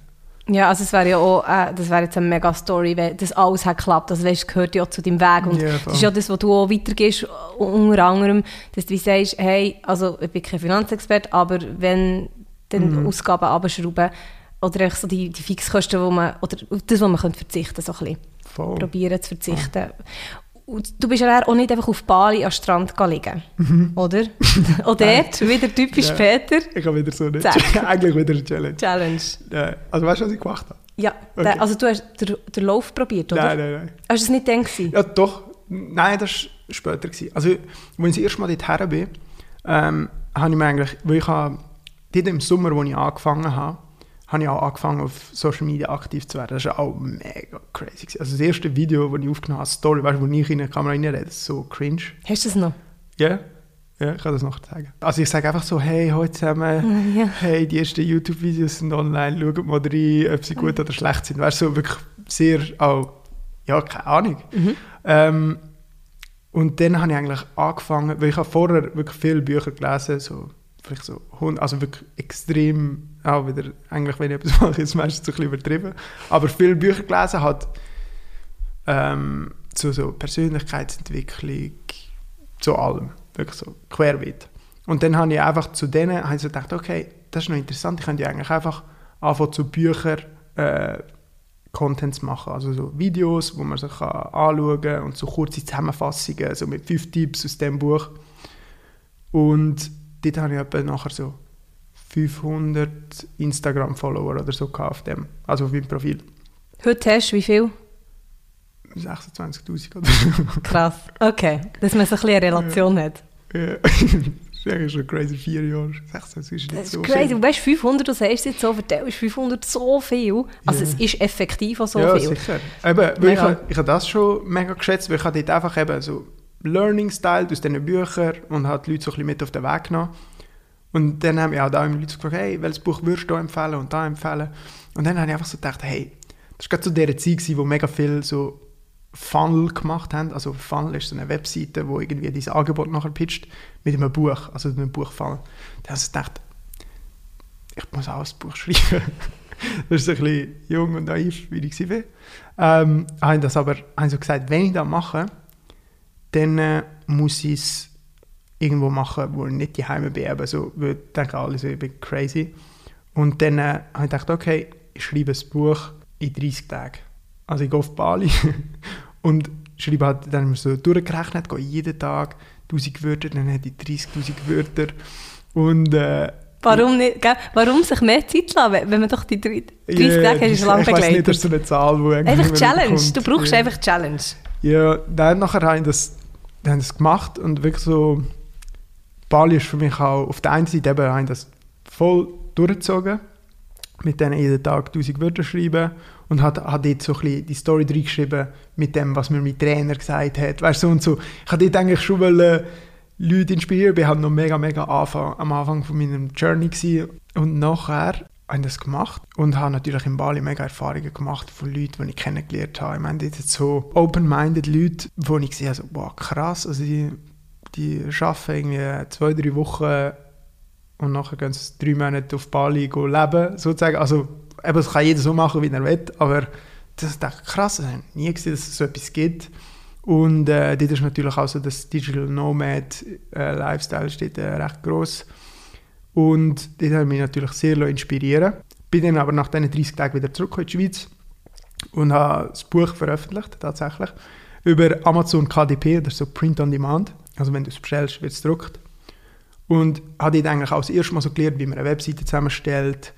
Ja, also es wäre ja auch, äh, das wäre jetzt eine mega Story, wenn das alles hat geklappt. Also weißt, gehört ja zu deinem Weg und Ja, das ist ja das, was du auch weitergehst, unter anderem, dass du sagst, hey, also ich bin kein Finanzexperte, aber wenn dann Mhm. Ausgaben abschrauben oder so die, die Fixkosten, wo man, oder auf das, wo man könnte verzichten so ein bisschen, probieren zu verzichten. Und du bist ja auch nicht einfach auf Bali am Strand liegen, oder? [laughs] auch dort, wieder typisch Ja. Peter, Ich habe wieder so eine [laughs] eigentlich wieder eine Challenge. Challenge. Ja. Also weißt du, was ich gemacht habe? Ja, Okay. also du hast den, den Lauf probiert, oder? Nein, nein, nein. Hast du es nicht gewesen? Ja, doch. Nein, das war später. Gewesen. Also, als ich das erste Mal dorthin bin, ähm, habe ich mir eigentlich, weil ich habe, dort im Sommer, als ich angefangen habe, habe ich auch angefangen, auf Social Media aktiv zu werden. Das war auch mega crazy. Also das erste Video, das ich aufgenommen habe, Story, weißt du, wo ich in die Kamera reinrede, das ist so cringe. Hast du es noch? Ja, ja, ich kann das noch sagen. Also ich sage einfach so, hey, heute zusammen, [laughs] Ja. hey, die ersten YouTube-Videos sind online, schaut mal rein, ob sie gut oder schlecht sind. Weißt du, so wirklich sehr auch, ja, keine Ahnung. Ähm, und dann habe ich eigentlich angefangen, weil ich habe vorher wirklich viele Bücher gelesen, so vielleicht so 100, also wirklich extrem, auch wieder, eigentlich wenn ich etwas [laughs] mache, ist es meistens so ein bisschen übertrieben, aber viele Bücher gelesen hat ähm, zu so Persönlichkeitsentwicklung, zu allem, wirklich so querbeet. Und dann habe ich einfach zu denen habe ich so gedacht, okay, das ist noch interessant, ich könnte ja eigentlich einfach anfangen zu Büchern äh, Contents machen, also so Videos, wo man sich anschauen kann und so kurze Zusammenfassungen, so mit fünf Tipps aus dem Buch. Und dort habe ich etwa nachher so 500 Instagram-Follower oder so auf dem, also auf meinem Profil. Heute hast du wie viel? 26'000 oder so. [laughs] Krass. Okay, dass man so ein bisschen eine Relation hat. Ja. [laughs] das ist eigentlich schon crazy, vier Jahre. 16 ist nicht Das ist so crazy. viel. Du weißt, 500, du sagst jetzt so, vertellst 500 so viel. Also Ja. es ist effektiv auch so ja, viel. sicher. Eben, ich, habe- ich habe das schon mega geschätzt, weil ich habe dort einfach eben so Learning-Style aus diesen Büchern und habe die Leute so ein bisschen mit auf den Weg genommen. Und dann haben mich auch da immer Leute gefragt, hey, welches Buch würdest du empfehlen und da empfehlen? Und dann habe ich einfach so gedacht, hey, das war gerade so dieser Zeit, gewesen, wo mega viel so Funnel gemacht haben. Also Funnel ist so eine Webseite, wo irgendwie dieses Angebot nachher pitcht mit einem Buch, also einem Buchfunnel. Da habe ich gedacht, ich muss auch ein Buch [laughs] schreiben. das ist ein bisschen jung und naiv, wie ich war. Ähm, habe das aber habe so gesagt, wenn ich das mache, dann äh, muss ich es irgendwo machen, wo ich nicht die Heime bin. Aber so, weil ich denke alle so, ich bin crazy. Und dann äh, habe ich gedacht, okay, ich schreibe ein Buch in 30 Tagen. Also ich gehe auf Bali [laughs] und schreibe halt, dann haben wir so durchgerechnet, gehe jeden Tag 1000 Wörter, dann hätte ich 30'000 Wörter und äh, Warum, nicht, gell? Warum sich mehr Zeit lassen, wenn man doch die 30 yeah, Tage hast, das- lang Ich weiß nicht, das begleitet? ist so eine Zahl, die Einfach Challenge. Du brauchst Ja. einfach Challenge. Ja, dann nachher haben das, dann haben das gemacht und wirklich so, Bali ist für mich auch, auf der einen Seite eben, haben das voll durchgezogen, mit denen jeden Tag 1000 Wörter schreiben und hat, hat dort so ein bisschen die Story reingeschrieben mit dem, was mir mein Trainer gesagt hat, weißt so und so. Ich hatte dort eigentlich schon wollen, Leute inspirieren, ich war halt noch mega, mega Anfang, am Anfang von meinem Journey gewesen. und nachher habe das gemacht und habe natürlich in Bali mega Erfahrungen gemacht von Leuten, die ich kennengelernt habe. Ich meine, dort so open-minded Leute, wo ich gesehen habe, so, wow, krass, also die, die arbeiten irgendwie zwei, drei Wochen und nachher gehen sie drei Monate auf Bali leben, sozusagen. Also, eben, das kann jeder so machen, wie er will, aber das ist echt krass. Ich habe nie gesehen, dass es so etwas gibt. Und äh, dort ist natürlich auch so das Digital Nomad äh, Lifestyle steht äh, recht groß. Und habe ich mich natürlich sehr inspirieren. Bin dann aber nach diesen 30 Tagen wieder zurück in die Schweiz und habe das Buch veröffentlicht, tatsächlich, über Amazon KDP, das ist so Print on Demand. Also wenn du es bestellst, wird es gedruckt. Und habe dort eigentlich auch das erste Mal so gelernt, wie man eine Webseite zusammenstellt,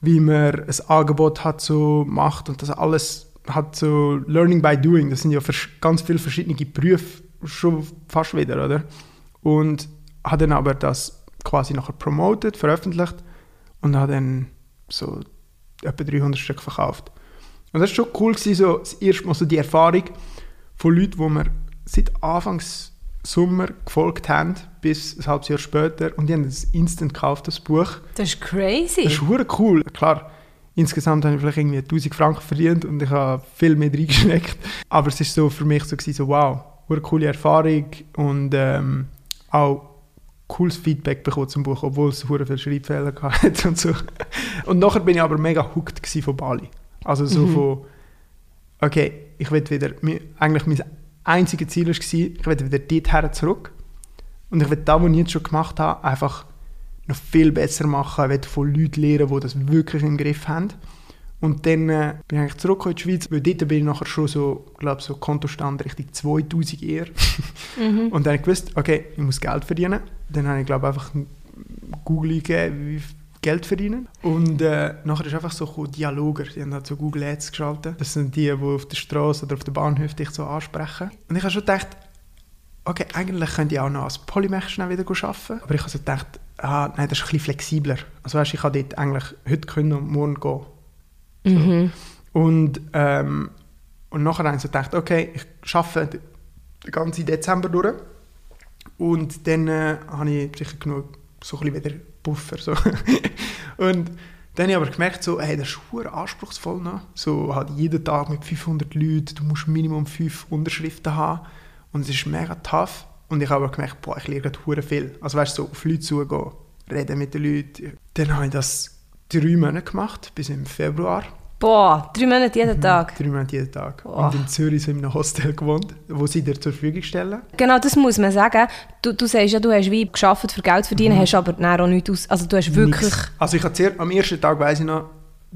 wie man ein Angebot hat so macht und das alles hat so Learning by Doing. Das sind ja ganz viele verschiedene Berufe schon fast wieder, oder? Und habe dann aber das quasi nachher promoted, veröffentlicht und habe dann so etwa 300 Stück verkauft. Und das war schon cool, gewesen, so das erste Mal so die Erfahrung von Leuten, die mir seit Anfangs Sommer gefolgt haben, bis ein halbes Jahr später. Und die haben das instant gekauft, das Buch. Das ist crazy. Das ist hure cool. Klar, insgesamt habe ich vielleicht irgendwie 1000 Franken verdient und ich habe viel mehr reingesteckt. Aber es ist so für mich so, gewesen, so wow, hure coole Erfahrung und ähm, auch cooles Feedback bekommen zum Buch, obwohl es hure viele Schreibfehler hatte und so. Und nachher bin ich aber mega hooked von Bali. Also so von, okay, ich will wieder, eigentlich mein einziges Ziel war, ich will wieder dorthin zurück. Und ich will das, was ich jetzt schon gemacht habe, einfach noch viel besser machen. Ich will von Leuten lernen, die das wirklich im Griff haben. Und dann äh, bin ich eigentlich zurück in die Schweiz, weil dort bin ich nachher schon so, glaube so Kontostand Richtung 2000 eher. [laughs] Und dann habe ich gewusst, okay, ich muss Geld verdienen. Dann habe ich, glaube einfach Google eingegeben, wie viel Geld verdienen. Und äh, nachher ist einfach so gekommen, Dialoger, die haben halt so Google Ads geschaltet. Das sind die, die auf der Straße oder auf der Bahnhof dich so ansprechen. Und ich habe schon gedacht, okay, eigentlich könnte ich auch noch als Polymech schnell wieder arbeiten. Aber ich habe so gedacht, ah, nein, das ist ein bisschen flexibler. Also weißt, ich kann dort eigentlich heute können und morgen gehen. Mhm. Und, ähm, und nachher habe ich so gedacht, okay, ich arbeite den ganzen Dezember durch. Und dann äh, habe ich sicher genug, so ein bisschen wieder Puffer. So. [laughs] und dann habe ich aber gemerkt, so, hey, das ist verdammt anspruchsvoll. noch. So halt jeden Tag mit 500 Leuten, du musst Minimum 5 Unterschriften haben. Und es ist mega tough. Und ich habe aber gemerkt, boah, ich lerne gerade viel. Also weißt du, so auf Leute zugehen, reden mit den Leuten. Dann habe ich das drei Monate gemacht, bis im Februar. Boah, drei Monate jeden Tag. Drei Monate jeden Tag. Boah. Und in Zürich sind wir in einem Hostel gewohnt, wo sie dir zur Verfügung stellen. Genau, das muss man sagen. Du, du sagst ja, du hast wie geschafft für Geld zu verdienen, hast aber dann auch nichts aus... Also du hast wirklich... Nix. Also ich habe zuerst, am ersten Tag, weiss ich noch,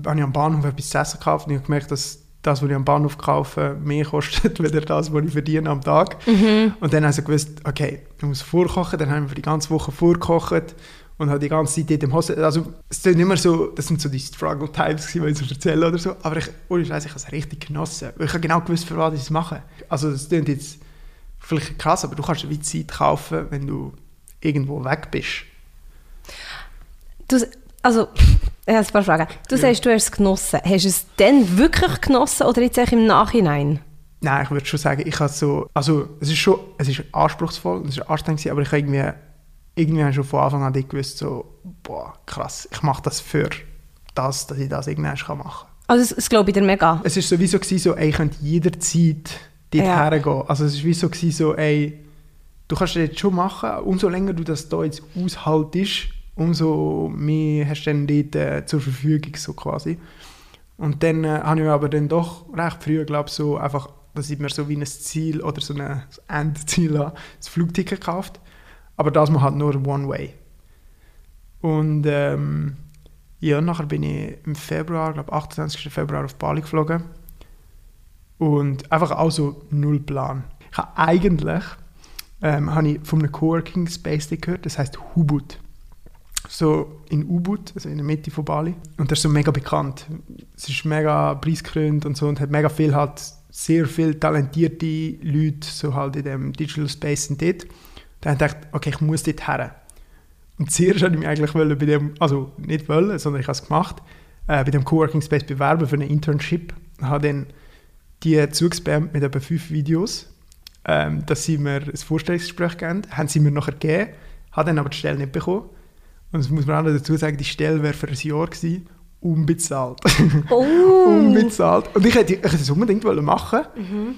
habe ich am Bahnhof etwas zu essen gekauft und ich habe gemerkt, dass das, was ich am Bahnhof kaufe, mehr kostet, [laughs] als das, was ich verdiene am Tag. Und dann habe ich gewusst, okay, ich muss vorkochen. Dann haben wir für die ganze Woche vorgekocht und habe die ganze Zeit dort im Hostel... Also es sind immer so, das sind so die Struggle-Types, die ich so erzähle oder so. Aber ich, ohne Scheiß, ich habe es richtig genossen. Weil ich habe genau gewusst, für was ich es mache. Also das klingt jetzt vielleicht krass, aber du kannst wie Zeit kaufen, wenn du irgendwo weg bist. Du, also, [laughs] ich habe ein paar Fragen. Du sagst, du hast es genossen. Hast du es dann wirklich genossen oder jetzt im Nachhinein? Nein, ich würde schon sagen, ich habe so, also es ist schon, es ist anspruchsvoll, es ist anstrengend, aber ich habe irgendwie, irgendwie habe ich schon von Anfang an gewusst, so, boah, krass, ich mache das für das, dass ich das irgendwann machen kann. Also, das, das glaube ich dir mega. Es ist sowieso gewesen, so, ey, ich könnte jederzeit dort Ja. hergehen. Also es ist wie so, gewesen, so, ey, du kannst das jetzt schon machen, umso länger du das da jetzt aushaltest, umso mehr hast du dann dort äh, zur Verfügung, so quasi. Und dann äh, habe ich mir aber dann doch recht früh, glaube so einfach, dass ich mir so wie ein Ziel oder so ein Endziel habe, das Flugticket gekauft. Aber das mal halt nur One Way. Und ähm, ja, nachher bin ich im Februar, glaube 28. Februar auf Bali geflogen. Und einfach auch so null Plan. Ich habe eigentlich ähm, habe ich von einem Coworking Space gehört, das heißt Hubut. So in Ubud, also in der Mitte von Bali. Und das ist so mega bekannt. Es ist mega preisgekrönt und so und hat mega viel halt, sehr viele talentierte Leute so halt in dem Digital Space sind dort. Da habe ich gedacht, okay, ich muss dort her. Und zuerst wollte ich mich eigentlich wollen bei dem, also nicht wollen, sondern ich habe es gemacht, äh, bei dem Coworking Space bewerben für ein Internship. Ich habe dann die zugespammt mit etwa fünf Videos, ähm, dass sie mir ein Vorstellungsgespräch geben. Haben sie mir nachher gegeben, habe dann aber die Stelle nicht bekommen. Und das muss man auch dazu sagen, die Stelle wäre für ein Jahr gewesen, unbezahlt. Oh. [laughs] unbezahlt. Und ich hätte, ich hätte es unbedingt wollen machen Mhm.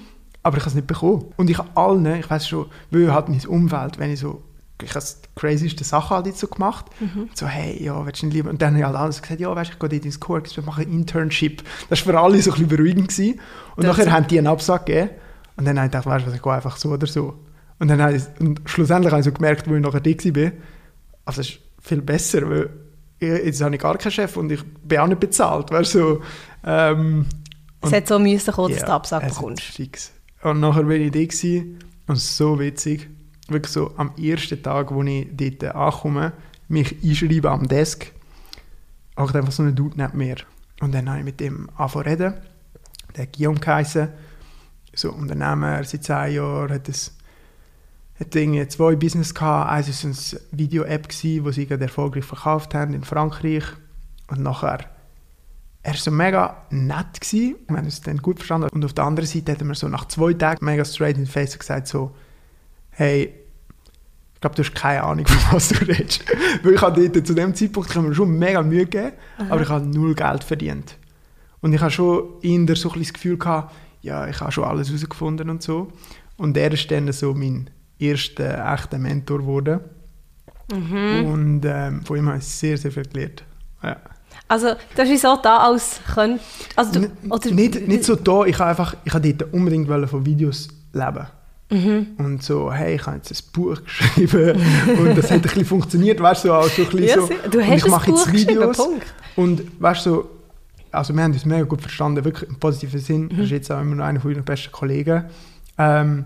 Aber ich habe es nicht bekommen. Und ich habe allen, ich weiß schon, weil halt mein Umfeld, wenn ich so, ich habe die crazysten Sachen halt jetzt so gemacht, Mhm. so, hey, ja, willst du nicht lieber, und dann habe ich halt alles gesagt, ja, weißt du, ich gehe dort ins Cowork, ich mache ein Internship. Das war für alle so ein bisschen beruhigend gewesen. Und Das- nachher haben die einen Absack gegeben, und dann habe ich gedacht, weißt du was, ich gehe einfach so oder so. Und dann habe ich, und schlussendlich habe ich so gemerkt, wo ich nachher da war, also es ist viel besser, weil jetzt habe ich gar keinen Chef und ich bin auch nicht bezahlt, weißt du, so, ähm, Es hat so müssen kommen, dass ja, du Absag es ist bekommst. Fix. Und nachher bin ich da gewesen, und so witzig, wirklich so am ersten Tag, wo ich dort ankomme, mich einschreiben am Desk, auch einfach so ein Dude neben mir. Und dann habe ich mit dem angefangen reden, der hat Guillaume geheißen, so Unternehmer, seit zehn Jahren, hat es hat irgendwie zwei Business gehabt. Eins war eine Video-App, die sie gerade erfolgreich verkauft haben in Frankreich. Und nachher, er war so mega nett. Gewesen. Wir haben uns dann gut verstanden. Und auf der anderen Seite hat er mir so nach zwei Tagen mega straight in the face gesagt so, hey, ich glaube, du hast keine Ahnung, [laughs] von was du redest. Weil ich habe dort, zu dem Zeitpunkt, habe mir schon mega Mühe gegeben, aber ich habe null Geld verdient. Und ich habe schon eher so ein bisschen das Gefühl gehabt, ja, ich habe schon alles herausgefunden und so. Und er ist dann so mein erster echter Mentor geworden. Mhm. Und ähm, von ihm habe ich sehr, sehr viel gelernt. Ja. Also, das ist so da als könnt, also du, oder, nicht, nicht so da, ich habe einfach, ich habe dort unbedingt von Videos leben. Mhm. Und so, hey, ich habe jetzt ein Buch [laughs] geschrieben und das hat ein bisschen funktioniert, weißt du, so, auch so ein bisschen Ja, so. du und hast ich ein mache jetzt Videos und weißt du, so, also wir haben uns mega gut verstanden, wirklich im positiven Sinn. Mhm. Er ist jetzt auch immer noch einer von besten Kollegen. Ähm,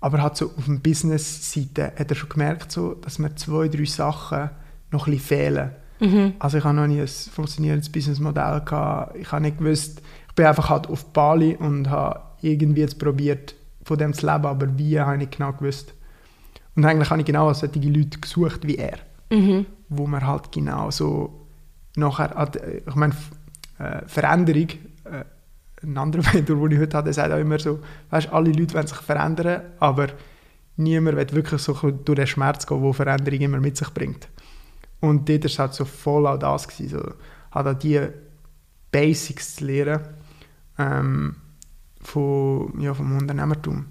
aber hat so auf der Business-Seite hat er schon gemerkt, so, dass mir zwei, drei Sachen noch ein bisschen fehlen. Mhm. Also ich habe noch nie ein funktionierendes Businessmodell gehabt. Ich habe nicht gewusst, ich bin einfach halt auf Bali und habe irgendwie jetzt probiert, von dem zu leben, aber wie, habe ich nicht genau gewusst. Und eigentlich habe ich genau solche Leute gesucht wie er, Mhm. wo man halt genau so nachher, hat, ich meine, äh, Veränderung, äh, ein anderer [laughs] Mentor, den ich heute der sagt auch immer so, weißt, alle Leute wollen sich verändern, aber niemand will wirklich so durch den Schmerz gehen, wo Veränderung immer mit sich bringt. Und dort war halt so voll auch das, gewesen, so, halt auch die Basics zu lernen ähm, von, ja, vom Unternehmertum.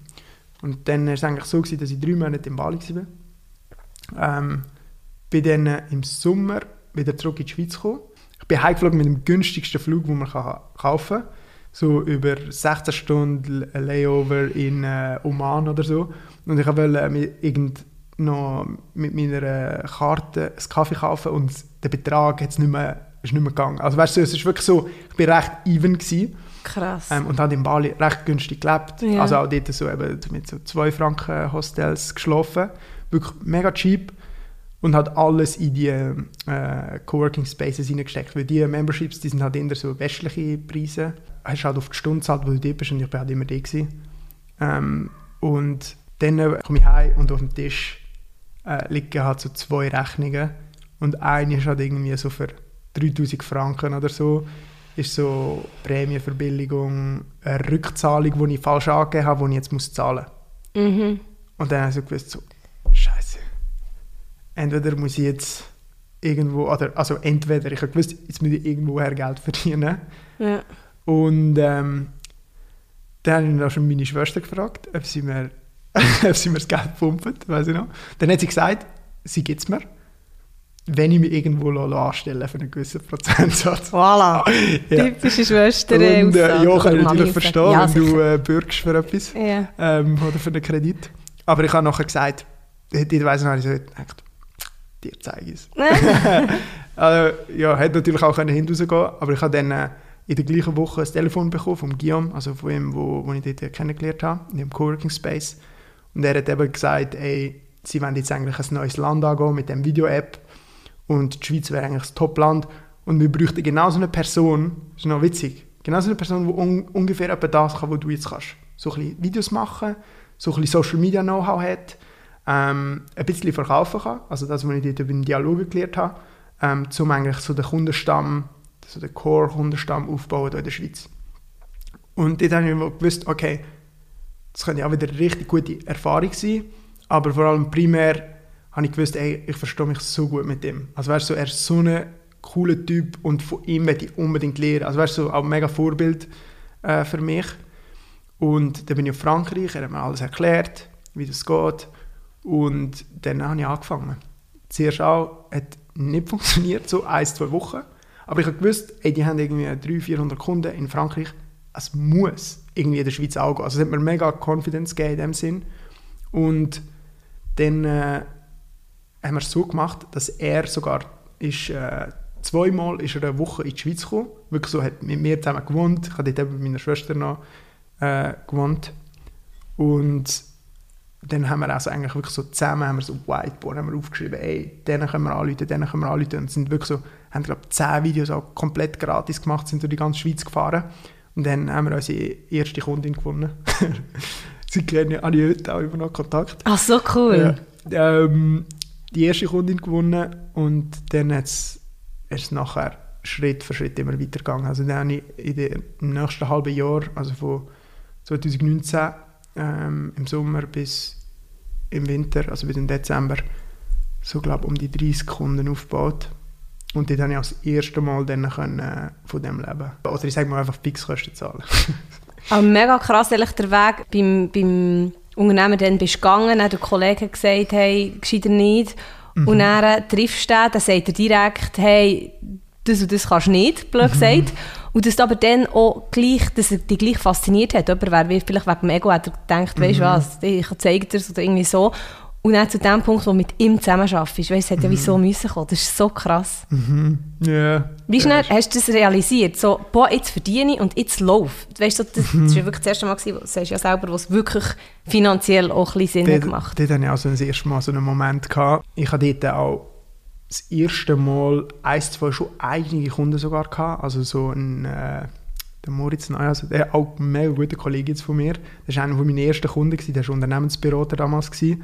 Und dann war es eigentlich so, gewesen, dass ich drei Monate in Bali war. Ähm, bin dann im Sommer wieder zurück in die Schweiz gekommen. Ich bin heimgeflogen mit dem günstigsten Flug, den man kann kaufen kann. So über 16 Stunden Layover in äh, Oman oder so. Und ich wollte äh, mit, irgend noch mit meiner Karte einen Kaffee kaufen und der Betrag hat's nicht mehr, ist nicht mehr gegangen. Also weißt du, es ist wirklich so, ich bin recht even gewesen, Krass. ähm, und habe in Bali recht günstig gelebt. Ja. Also auch dort so eben mit so 2 Franken Hostels geschlafen. Wirklich mega cheap. Und hat alles in die äh, Coworking Spaces hineingesteckt. Weil die Memberships, die sind halt eher so westliche Preise. Hast halt auf die Stunde gezahlt, wo du dort bist und ich bin halt immer da gewesen. Ähm, und dann komme ich heim und auf dem Tisch äh, liegen halt so zwei Rechnungen. Und eine ist halt irgendwie so für 3000 Franken oder so. Ist so Prämienverbilligung, eine Rückzahlung, die ich falsch angegeben habe, die ich jetzt muss zahlen muss. Mhm. Und dann habe ich so gewusst, so, Scheiße. Entweder muss ich jetzt irgendwo, oder, also entweder, ich habe gewusst, jetzt muss ich irgendwoher Geld verdienen. Ja. Und ähm, dann habe ich dann schon meine Schwester gefragt, ob sie mir, [laughs] ob sie mir das Geld pumpt, weiß ich noch. Dann hat sie gesagt, sie gibt es mir. wenn ich mich irgendwo anstelle für einen gewissen Prozentsatz. Voilà, [laughs] ja. typische Schwester. Und, äh, ja, kann ich natürlich verstehen, ja, wenn du äh, bürgst für etwas Ja. ähm, oder für einen Kredit. Aber ich habe nachher gesagt, dort weiss ich noch, ich so gedacht, dir zeige ich es. [laughs] also, ja, hätte natürlich auch können hinausgehen aber ich habe dann äh, in der gleichen Woche ein Telefon bekommen von Guillaume, also von ihm, wo, wo ich dort kennengelernt habe, in dem Coworking Space. Und er hat eben gesagt, ey, sie wollen jetzt eigentlich ein neues Land angehen mit dem Video-App und die Schweiz wäre eigentlich das Top-Land und wir bräuchten genau so eine Person, das ist noch witzig, genau so eine Person, die un ungefähr das kann, was du jetzt kannst. So ein bisschen Videos machen, so ein bisschen Social Media Know-how hat, ähm, ein bisschen verkaufen kann, also das, was ich dort über den Dialog gelernt habe, ähm, um eigentlich so den Kundenstamm, so den Core-Kundenstamm aufbauen in der Schweiz. Und dort habe ich gewusst, okay, das könnte auch wieder eine richtig gute Erfahrung sein, aber vor allem primär habe ich gewusst, ey, ich verstehe mich so gut mit ihm. Also weißt du, er ist so ein cooler Typ und von ihm möchte ich unbedingt lernen. Also weißt du, so ein mega Vorbild äh, für mich. Und dann bin ich auf Frankreich, er hat mir alles erklärt, wie das geht. Und dann habe ich angefangen. Zuerst auch, hat nicht [laughs] funktioniert, so ein, zwei Wochen. Aber ich habe gewusst, ey, die haben irgendwie 300, 400 Kunden in Frankreich. Es muss irgendwie in der Schweiz auch gehen. Also es hat mir mega Confidence gegeben in dem Sinn. Und dann äh, haben wir es so gemacht, dass er sogar ist, äh, zweimal ist er eine Woche in die Schweiz gekommen. Wirklich so, hat mit mir zusammen gewohnt. Ich habe dort eben mit meiner Schwester noch äh, gewohnt. Und dann haben wir also eigentlich wirklich so zusammen haben wir so Whiteboard haben wir aufgeschrieben, ey, denen können wir anrufen, denen können wir anrufen. Und sind wirklich so, haben glaube zehn Videos auch komplett gratis gemacht, sind durch die ganze Schweiz gefahren. Und dann haben wir unsere erste Kundin gewonnen. [laughs] Sie kennen habe ich heute auch immer noch Kontakt. Ach, so cool. Ja. Ähm, die erste Kundin gewonnen und dann ist es nachher Schritt für Schritt immer weitergegangen. Also dann habe ich in den, im nächsten halben Jahr, also von 2019 ähm, im Sommer bis im Winter, also bis im Dezember, so glaube um die 30 Kunden aufgebaut. Und dort konnte ich auch das erste Mal dann können, äh, von dem leben. Oder ich sage mal einfach Fixkosten zahlen. [laughs] Aber mega krass, ehrlich, der Weg beim, beim Unternehmen dann bist du gegangen, dann hat der Kollege gesagt, hey, gescheiter nicht. Mhm. Und dann äh, triffst du den, dann sagt er direkt, hey, das und das kannst du nicht, blöd mhm. gesagt. Und dass aber dann auch gleich, dass er dich gleich fasziniert hat. Jemand wäre vielleicht wegen dem Ego hat er gedacht, weißt du mhm. was, ich zeige dir es oder irgendwie so. Und dann zu dem Punkt, wo du mit ihm zusammenarbeitest, weißt, es hat ja wie so müssen kommen. Das ist so krass. Mhm. Yeah. Wie schnell ja. hast du das realisiert? So, boah, jetzt verdiene ich und jetzt läuft. Weißt du, das, mhm. das war wirklich das erste Mal, gewesen, du sagst ja selber, wo es wirklich finanziell auch ein bisschen Sinn dort, gemacht Dort hatte ich auch so das erste Mal so einen Moment. Gehabt. Ich hatte dort auch das erste Mal ein, zwei schon einige Kunden sogar gehabt. Also so ein... Äh, der Moritz Neu, also der auch ein mega guter Kollege jetzt von mir. Das war einer meiner ersten Kunden, der war Unternehmensberater damals. Gewesen.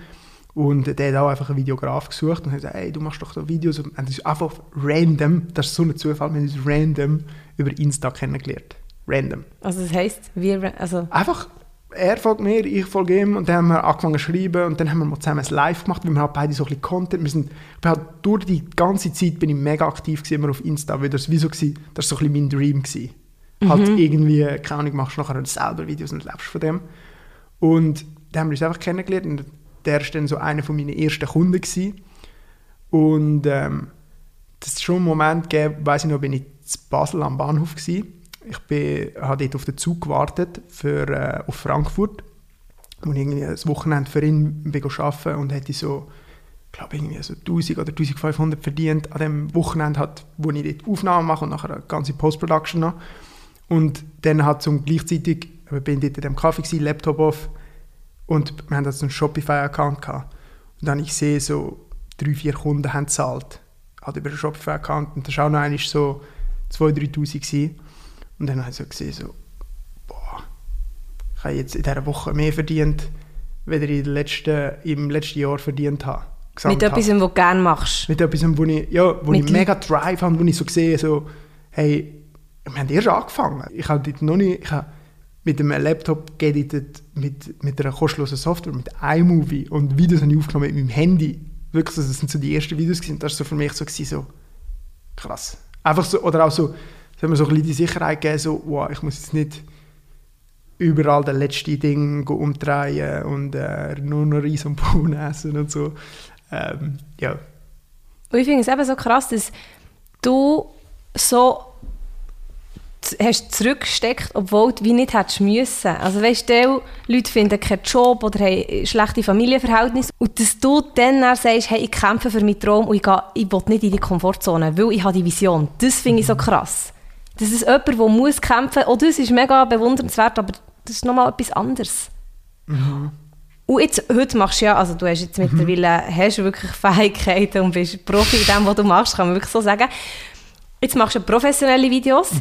Und der hat auch einfach einen Videograf gesucht und hat gesagt, hey, du machst doch so Videos. Und das ist einfach random, das ist so ein Zufall, wir haben uns random über Insta kennengelernt. Random. Also das heisst, wir, also... Einfach, er folgt mir, ich folge ihm und dann haben wir angefangen zu schreiben und dann haben wir mal zusammen ein Live gemacht, weil wir halt beide so ein bisschen Content, wir sind, ich halt durch die ganze Zeit bin ich mega aktiv gewesen, immer auf Insta, weil das wie so gewesen, das war so ein bisschen mein Dream gewesen. Mhm. Halt irgendwie, keine Ahnung, machst du nachher selber Videos und lebst von dem. Und dann haben wir uns einfach kennengelernt und der war dann so einer von meinen ersten Kunden. Gewesen. Und ähm, das ist schon ein Moment gegeben, weiss ich noch, bin ich in Basel am Bahnhof gewesen. Ich bin, habe dort auf den Zug gewartet für, äh, auf Frankfurt ich irgendwie das Wochenende für ihn bin arbeiten und hätte so, glaube irgendwie so 1000 oder 1500 verdient an dem Wochenende, hat, wo ich dort Aufnahmen mache und nachher eine ganze Post-Production noch. Und dann hat zum gleichzeitig, ich bin dort in dem Kaffee Laptop auf, und wir hatten so einen Shopify-Account. Und dann ich sehe, so drei, vier Kunden haben gezahlt. Halt über einen Shopify-Account. Und das war auch noch einmal so 2'000, 3'000 Und dann habe ich so gesehen, so, boah, ich habe jetzt in dieser Woche mehr verdient, als ich letzten, im letzten Jahr verdient habe. Mit etwas, was du gerne machst. Mit etwas, wo ich, ja, wo ich mega Drive habe, wo ich so sehe, so, hey, wir haben erst angefangen. Ich habe noch nicht, ich habe mit einem Laptop geeditet, mit, mit einer kostenlosen Software, mit iMovie und Videos habe ich aufgenommen mit meinem Handy. Wirklich, das sind so die ersten Videos gewesen. Das war so für mich so, gewesen, so krass. Einfach so, oder auch so, es hat mir so ein bisschen die Sicherheit gegeben, so, wow, ich muss jetzt nicht überall das letzte Ding umdrehen und äh, nur noch Reis und Bohnen essen und so. Ähm, ja, Und ich finde es eben so krass, dass du so hast zurückgesteckt, obwohl du wie nicht hättest müssen. Also weißt du, Leute finden keinen Job oder haben schlechte Familienverhältnisse und dass du dann, dann sagst, hey, ich kämpfe für meinen Traum und ich, gehe, ich will nicht in die Komfortzone, weil ich habe die Vision. Das finde ich so krass. Das ist jemand, der muss kämpfen, auch das ist mega bewundernswert, aber das ist nochmal etwas anderes. Und jetzt, heute machst du ja, also du hast jetzt mittlerweile hast wirklich [laughs] Fähigkeiten und bist Profi in dem, was du machst, kann man wirklich so sagen. Jetzt machst du professionelle Videos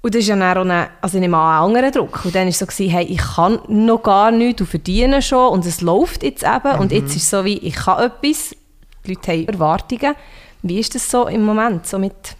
und das ist ja dann auch also ich nehme an, ein anderer Druck. Und dann war es so, gewesen, hey, ich kann noch gar nichts, du verdienen schon und es läuft jetzt eben. Und jetzt ist es so wie, ich kann etwas, die Leute haben Erwartungen. Wie ist das so im Moment, so mit,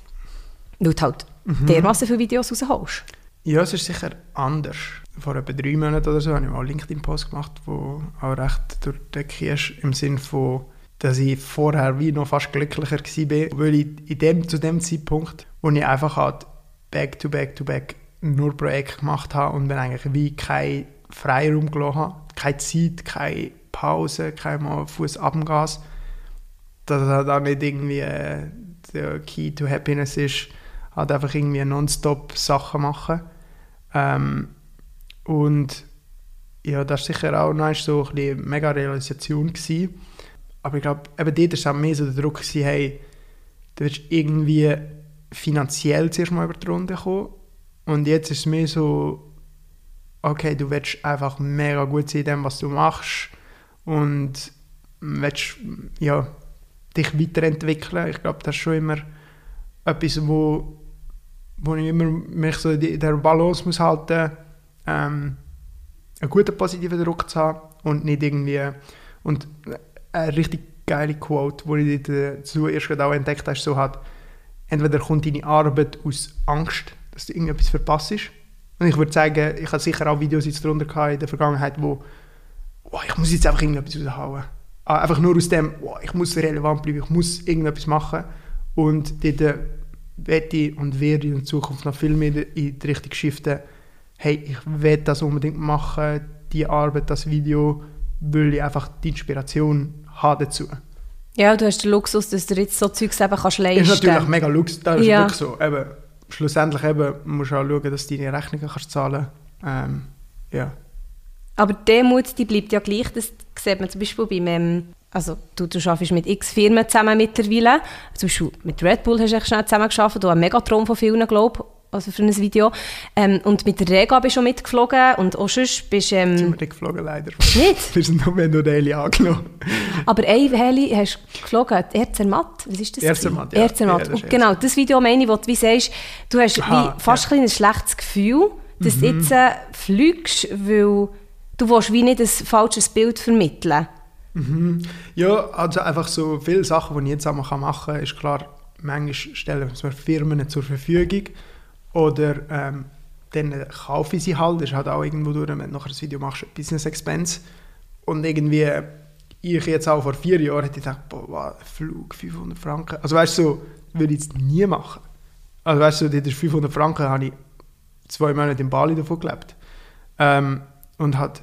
weil du halt dermassen viele Videos rausholst? Ja, es ist sicher anders. Vor etwa drei Monaten oder so habe ich mal einen LinkedIn-Post gemacht, der auch recht durch die Decke ist, im Sinne von, dass ich vorher wie noch fast glücklicher war, weil ich in dem, zu dem Zeitpunkt, wo ich einfach halt back to back to back nur Projekte gemacht habe und dann eigentlich wie keinen Freiraum gelassen habe, keine Zeit, keine Pause, kein Fuß ab dem Gas, dass das halt auch nicht irgendwie äh, der Key to Happiness ist, halt einfach irgendwie nonstop Sachen machen. Ähm, und ja, das war sicher auch noch so eine mega Realisation. Gewesen. Aber ich glaube, eben dort war es auch mehr so der Druck, gewesen, hey, du willst irgendwie finanziell zuerst mal über die Runde kommen. Und jetzt ist es mehr so, okay, du willst einfach mega gut sein in dem, was du machst. Und willst, ja, dich weiterentwickeln. Ich glaube, das ist schon immer etwas, wo, wo ich immer mich so in der Balance muss halten ähm, einen guten positiven Druck zu haben und nicht irgendwie und eine richtig geile Quote, die ich dazu erst auch entdeckt habe, so hat, entweder kommt deine Arbeit aus Angst, dass du irgendetwas verpasst und ich würde sagen, ich habe sicher auch Videos jetzt drunter gehabt in der Vergangenheit, wo oh, ich muss jetzt einfach irgendetwas raushauen. Ah, Einfach nur aus dem, oh, ich muss relevant bleiben, ich muss irgendetwas machen und dort äh, werde ich und werde ich in Zukunft noch viel mehr in die Richtung shiften, hey, ich will das unbedingt machen, die Arbeit, das Video, weil ich einfach die Inspiration habe dazu. Ja, du hast den Luxus, dass du jetzt so Zeugs eben kannst leisten Ist natürlich mega Lux, das ist Ja. wirklich so. Eben, schlussendlich eben, musst du auch schauen, dass du deine Rechnungen kannst zahlen ähm, ja. Aber die Demut, die bleibt ja gleich. Das sieht man zum Beispiel beim, ähm, also du, du arbeitest mit x Firmen zusammen mittlerweile. Zum Beispiel mit Red Bull hast du schnell zusammen gearbeitet, du hast einen Megatron von vielen, glaube also für ein Video. Ähm, und mit der Rega bist du schon mitgeflogen und auch sonst bist du... Sind Ähm, wir nicht geflogen, leider. nicht? [laughs] Wir sind nur, wenn du Daily angenommen. Aber ein Heli hast du geflogen, Erzermatt, was ist das? Erzermatt, ja. Erzermatt. Ja, das genau, das Video meine ich, wo du wie sagst, du hast Aha, wie fast ja. ein, schlechtes Gefühl, dass du jetzt äh, fliegst, weil du willst wie nicht ein falsches Bild vermitteln. Ja, also einfach so viele Sachen, die ich jetzt auch machen kann, ist klar, manchmal stellen wir Firmen zur Verfügung oder ähm, dann kaufe ich sie halt, das ist halt auch irgendwo durch, wenn du nachher ein Video machst, Business Expense. Und irgendwie ich jetzt auch vor vier Jahren hätte ich gedacht, boah, Flug, 500 Franken, also weißt du, würde ich jetzt nie machen. Also weißt du, die 500 Franken habe ich zwei Monate in Bali davon gelebt. Ähm, und hat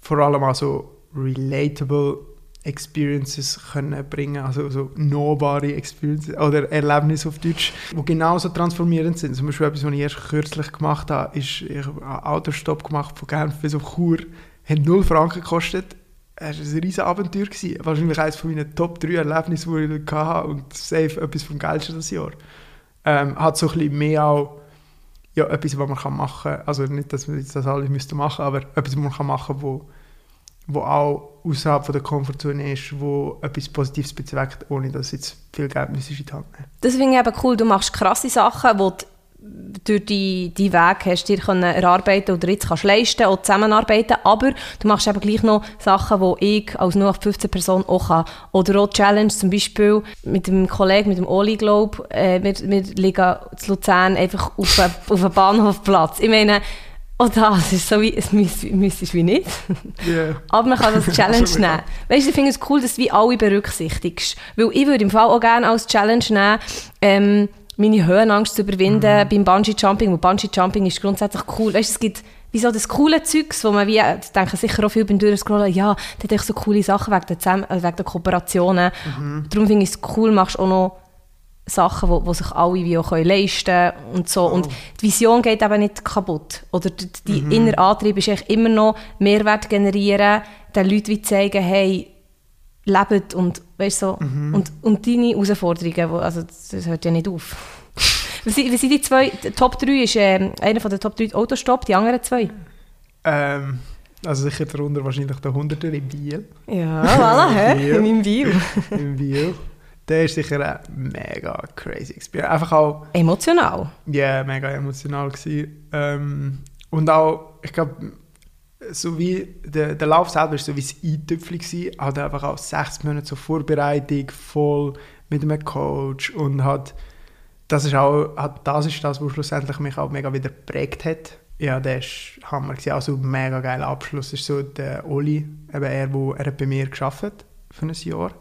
vor allem auch so relatable Experiences können bringen, also so nahbare Experiences oder Erlebnisse auf Deutsch, die genauso transformierend sind. Zum Beispiel etwas, was ich erst kürzlich gemacht habe, ist, ich habe einen Autostopp gemacht von Genf bis auf Chur, hat 0 Franken gekostet. Es war ein riesiges Abenteuer. Gewesen. Wahrscheinlich eines von meinen Top 3 Erlebnissen, die ich hatte und safe etwas vom Geilsten das Jahr. Ähm, hat so ein bisschen mehr auch ja, etwas, was man machen kann. Also nicht, dass jetzt das alle müssten machen, aber etwas, was man machen kann, wo, wo auch außerhalb von der Komfortzone ist, wo etwas Positives bezweckt, ohne dass jetzt viel Geld in die Hand nehmen Das finde ich eben cool, du machst krasse Sachen, die du durch die, die Weg hast dir können erarbeiten oder jetzt kannst leisten oder zusammenarbeiten, aber du machst eben gleich noch Sachen, die ich als nur 15 Person auch kann. Oder auch Challenge, zum Beispiel mit dem Kollegen, mit dem Oli, glaube äh, wir, wir liegen zu Luzern einfach auf einem Bahnhofplatz. Ich meine, auch das ist so wie, es müsste müsstest wie nicht. Yeah. Aber man kann das als [laughs] Challenge nehmen. Weißt du, ich finde es cool, dass du wie alle berücksichtigst. Weil ich würde im Fall auch gerne als Challenge nehmen, ähm, meine Höhenangst zu überwinden Mhm. beim Bungee-Jumping. Und Bungee-Jumping ist grundsätzlich cool. Weißt du, es gibt wie so das coole Zeugs, wo man wie, äh, ich denke sicher auch viel beim Durchscrollen, ja, der hat so coole Sachen wegen der, Zusammen äh, wegen der Kooperationen. Darum finde ich es cool, machst auch noch Sachen, wo, wo sich alle wie auch leisten können und so. Und die Vision geht eben nicht kaputt. Oder die, die innere Antrieb ist eigentlich immer noch Mehrwert generieren, den Leuten wie zeigen, hey, lebt und, weißt, so, und, und deine Herausforderungen, wo, also das hört ja nicht auf. [laughs] Wie sind, die zwei? Die Top 3 ist ähm, einer von den Top 3 Autostopp, die anderen zwei? Ähm, also sicher darunter wahrscheinlich der 100er in Biel. Ja, voilà, hä? [laughs] Biel. In meinem Bio. in Biel. Der ist sicher eine mega crazy Experience. Einfach auch, Emotional. ja, yeah, mega emotional gewesen. Ähm, und auch, ich glaube, so wie der, der Lauf selber ist so wie das Eintüpfel gewesen, hat einfach auch sechs Monate so Vorbereitung voll mit einem Coach und hat das ist auch hat, das ist das, was schlussendlich mich auch mega wieder geprägt hat. Ja, der ist Hammer gewesen. Auch so ein mega geiler Abschluss ist so der Oli, eben er, wo er hat bei mir geschafft für ein Jahr.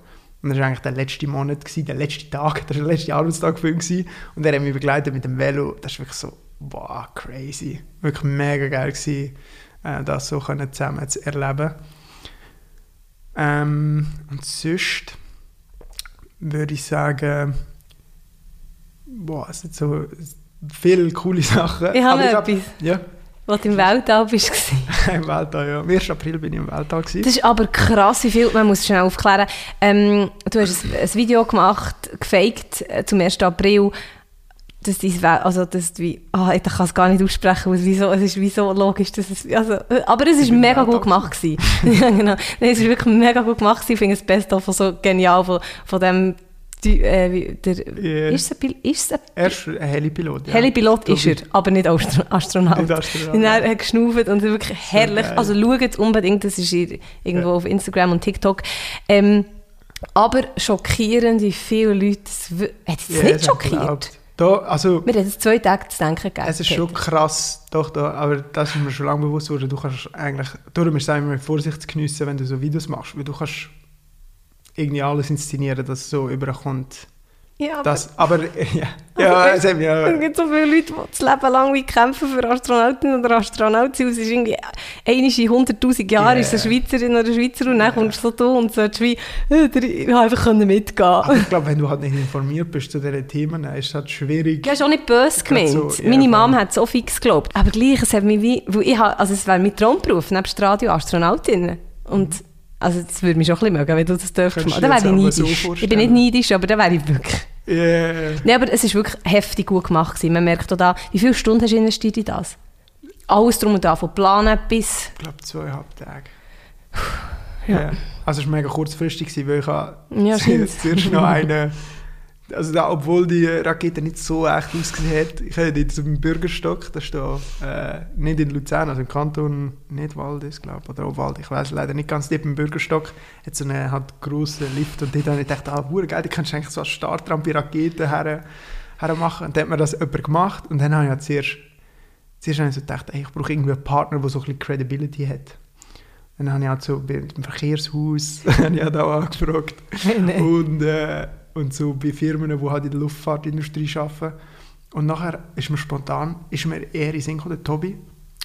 Und das war eigentlich der letzte Monat, gewesen, der letzte Tag, das war der letzte Arbeitstag für ihn. Gewesen. Und er hat mich begleitet mit dem Velo. Das ist wirklich so, wow, crazy. Wirklich mega geil gewesen, äh, das so können zusammen zu erleben. Ähm, und sonst würde ich sagen, boah, es sind so viele coole Sachen. Ich habe Aber noch etwas. Ja, Als du im Weltall bist. warst. [laughs] im Weltall, ja. Am 1. April bin ich im Weltall. Gewesen. Das ist aber krass, wie viel, man muss schnell aufklären. Ähm, du hast ein, ein Video gemacht, gefaked, äh, zum 1. April, dass dein Wel also dass du wie, ah, ich kann es gar nicht aussprechen, weil es, ist wie so logisch, dass es, also, aber es ist mega gut gemacht gewesen. [laughs] ja, genau. Nein, es ist wirklich mega gut gemacht gewesen. Ich finde es best of so genial von, von dem, die, äh, der, Ja. ist es ein, ist ein Er ist ein Helipilot. Ja. Helipilot ist er, aber nicht Astro Astronaut. Nicht Astronaut, Und er ja. hat geschnauft und wirklich herrlich. geil. Also schaut unbedingt, das ist ir- irgendwo Ja. auf Instagram und TikTok. Ähm, aber schockierend, wie viele Leute es hat es Ja, nicht schockiert. Da, also, Mir hat es zwei Tage zu denken gegeben. es ist schon krass, doch, da, aber das ist mir schon lange bewusst geworden. Du kannst eigentlich, darum ist es immer mit Vorsicht zu geniessen, wenn du so Videos machst, weil du kannst irgendwie alles inszenieren, dass es so überkommt. Ja, aber Das, aber, [laughs] ja, Also, ja, weißt- es mich es ja, gibt so viele Leute, die das Leben lang wie kämpfen für Astronauten oder Astronaut sind. Und Es ist irgendwie einmal in 100'000 Jahren Ja. ist eine Schweizerin oder Schweizer und dann kommst du so da und sagst wie, äh, ich habe einfach mitgehen aber ich glaube, wenn du halt nicht informiert bist zu diesen Themen, ist es halt schwierig. Du hast auch nicht böse gemeint. so, ja, Meine. Mom hat so fix geglaubt. Aber gleich, es hat mich wie, weil ich also es wäre mein Traumberuf, nebst Radio Astronautin. Und also das würde mich schon ein bisschen mögen, wenn du das dürftest machen. Dann wäre ich aber so neidisch. ich bin nicht neidisch, aber dann wäre ich wirklich... Yeah. Nein, aber es ist wirklich heftig gut gemacht gewesen. Man merkt auch da, wie viele Stunden hast du investiert in das? Alles drum und dran, von Planen bis... Ich glaube, zweieinhalb Tage. Ja. Ja. Also es war mega kurzfristig, weil ich Ja, [laughs] zuerst noch eine... [laughs] Also da, obwohl die Rakete nicht so echt ausgesehen hat, ich hatte jetzt im Bürgerstock, das ist da äh, nicht in Luzern, also im Kanton Nidwaldes, glaube ich, oder Obwald, ich weiß leider nicht ganz, dort im Bürgerstock hat so einen halt grossen Lift und dort habe ich gedacht, ah, hure geil, da kannst du eigentlich so als Startrampe Raketen her, her machen. Und dann hat mir das jemand gemacht und dann habe ich halt zuerst, zuerst habe ich so gedacht, ey, ich brauche irgendwie einen Partner, der so ein bisschen Credibility hat. Dann habe ich halt so bei dem Verkehrshaus [laughs] habe ich halt auch angefragt. Und, äh, und so bei Firmen, die halt in der Luftfahrtindustrie arbeiten. Und nachher ist mir spontan, ist mir eher in Sinn gekommen, der Tobi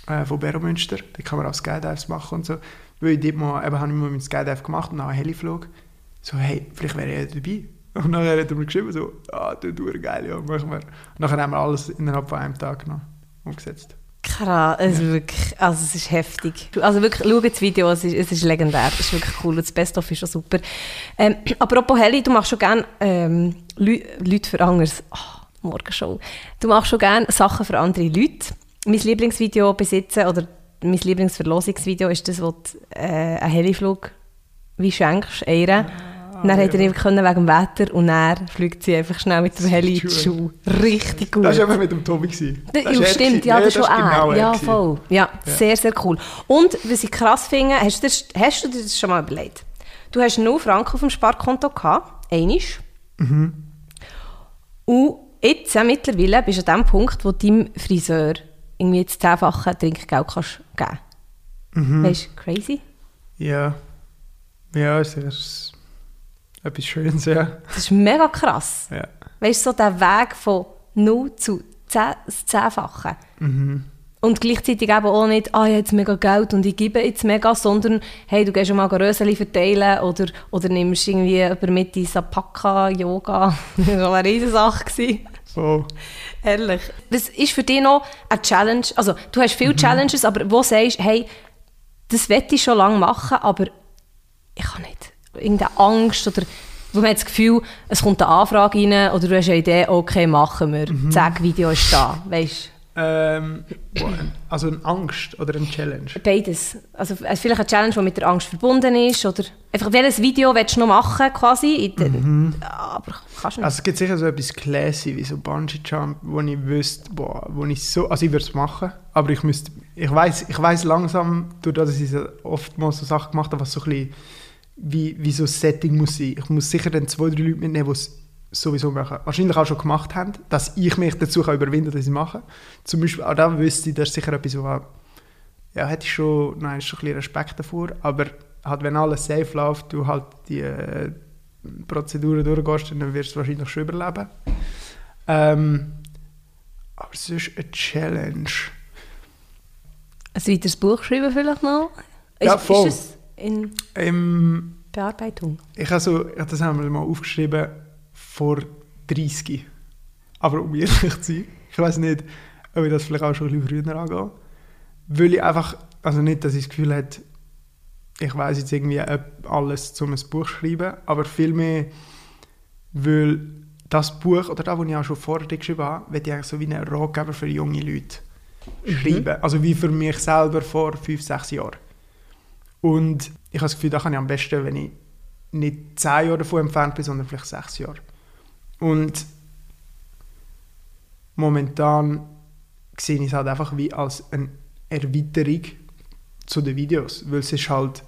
äh, von Beromünster. Da kann man auch Skydives machen und so. Weil ich dort mal, eben, habe ich mal mit Skydive gemacht und auch einen Heliflug. So, hey, vielleicht wäre ja dabei. Und nachher hat er mir geschrieben, so, ah, du, du, geil, ja, machen wir. Und nachher haben wir alles innerhalb von einem Tag noch umgesetzt. Krass, es ist wirklich, also es ist heftig. Also wirklich, schau das Video, es ist, es ist legendär, es ist wirklich cool und das Best-of ist schon super. Ähm, [clears throat] apropos Heli, du machst schon gerne ähm, Leu Leute für anderes, oh, Morgenshow, du machst schon gerne Sachen für andere Leute. Mein Lieblingsvideo besitzen oder mein Lieblingsverlosungsvideo ist das, wo du äh, einen Heliflug wie schenkst, einer. Und dann ja. er einfach können wegen dem Wetter und dann fliegt sie einfach schnell mit dem Heli in die Schuhe. Richtig gut. Das war eben mit dem Tobi. gewesen. Das, ja, stimmt, gewesen. ja, das ist schon genau er. Ja, voll. Ja, Ja. sehr, sehr cool. Und was ich krass finde, hast du, das, hast du dir das schon mal überlegt? Du hast 0 Franken auf dem Sparkonto gehabt, einisch. Mhm. Und jetzt äh, mittlerweile bist du an dem Punkt, wo deinem Friseur irgendwie jetzt zehnfache Trinkgeld kannst geben Mhm. Weißt du, crazy? Ja. Ja, ist etwas Schönes, ja. Das ist mega krass. ja. Weißt du, so der Weg von 0 zu 10, das Zehnfache. Mhm. Und gleichzeitig eben auch nicht, ah, ich habe jetzt mega Geld und ich gebe jetzt mega, sondern hey, du gehst schon mal Röseli verteilen oder, oder nimmst irgendwie über mit in Sapaka, Yoga. [laughs] das war eine riesige Sache. So. Ehrlich. Was ist für dich noch eine Challenge? Also, du hast viele Challenges, aber wo sagst du, hey, das wette ich schon lange machen, aber ich kann nicht. Irgendeine Angst oder wo man hat das Gefühl, es kommt eine Anfrage rein oder du hast eine Idee, okay, machen wir. Zack, Video ist da. Weißt Ähm, also eine Angst oder eine Challenge? Beides. Also ist vielleicht eine Challenge, die mit der Angst verbunden ist oder einfach welches Video willst du noch machen quasi? In der, Aber kannst du nicht. Also es gibt sicher so etwas classy wie so Bungee Jump, wo ich wüsste, boah, wo ich so, also ich würde es machen, aber ich müsste, ich weiß, ich weiß langsam, durch das, dass ich so oftmals so Sachen gemacht habe, was so ein bisschen wie, wie so ein Setting muss sein. Ich muss sicher dann zwei, drei Leute mitnehmen, die es sowieso machen. Wahrscheinlich auch schon gemacht haben, dass ich mich dazu kann überwinden kann, dass ich es mache. Zum Beispiel, auch da wüsste ich, das ist sicher etwas, wo ja, hätte ich schon, nein, schon ein bisschen Respekt davor, aber halt, wenn alles safe läuft, du halt die äh, Prozeduren durchgehst, dann wirst du wahrscheinlich schon überleben. Ähm, aber es ist eine Challenge. Ein weiteres Buch schreiben vielleicht noch? Ja, voll. ist in Ähm, Bearbeitung? ich habe so, ich habe das einmal mal aufgeschrieben vor 30. Aber um ehrlich [laughs] zu sein, ich weiß nicht, ob ich das vielleicht auch schon ein bisschen früher angehe. Weil ich einfach, also nicht, dass ich das Gefühl habe, ich weiß jetzt irgendwie alles zum ein Buch zu schreiben, aber vielmehr, weil das Buch, oder das, was ich auch schon vorher geschrieben habe, will ich eigentlich so wie einen Ratgeber für junge Leute schreiben. Also wie für mich selber vor fünf, sechs Jahren. Und ich habe das Gefühl, da kann ich am besten, wenn ich nicht zehn Jahre davon entfernt bin, sondern vielleicht sechs Jahre. Und momentan sehe ich es halt einfach wie als eine Erweiterung zu den Videos, weil es ist halt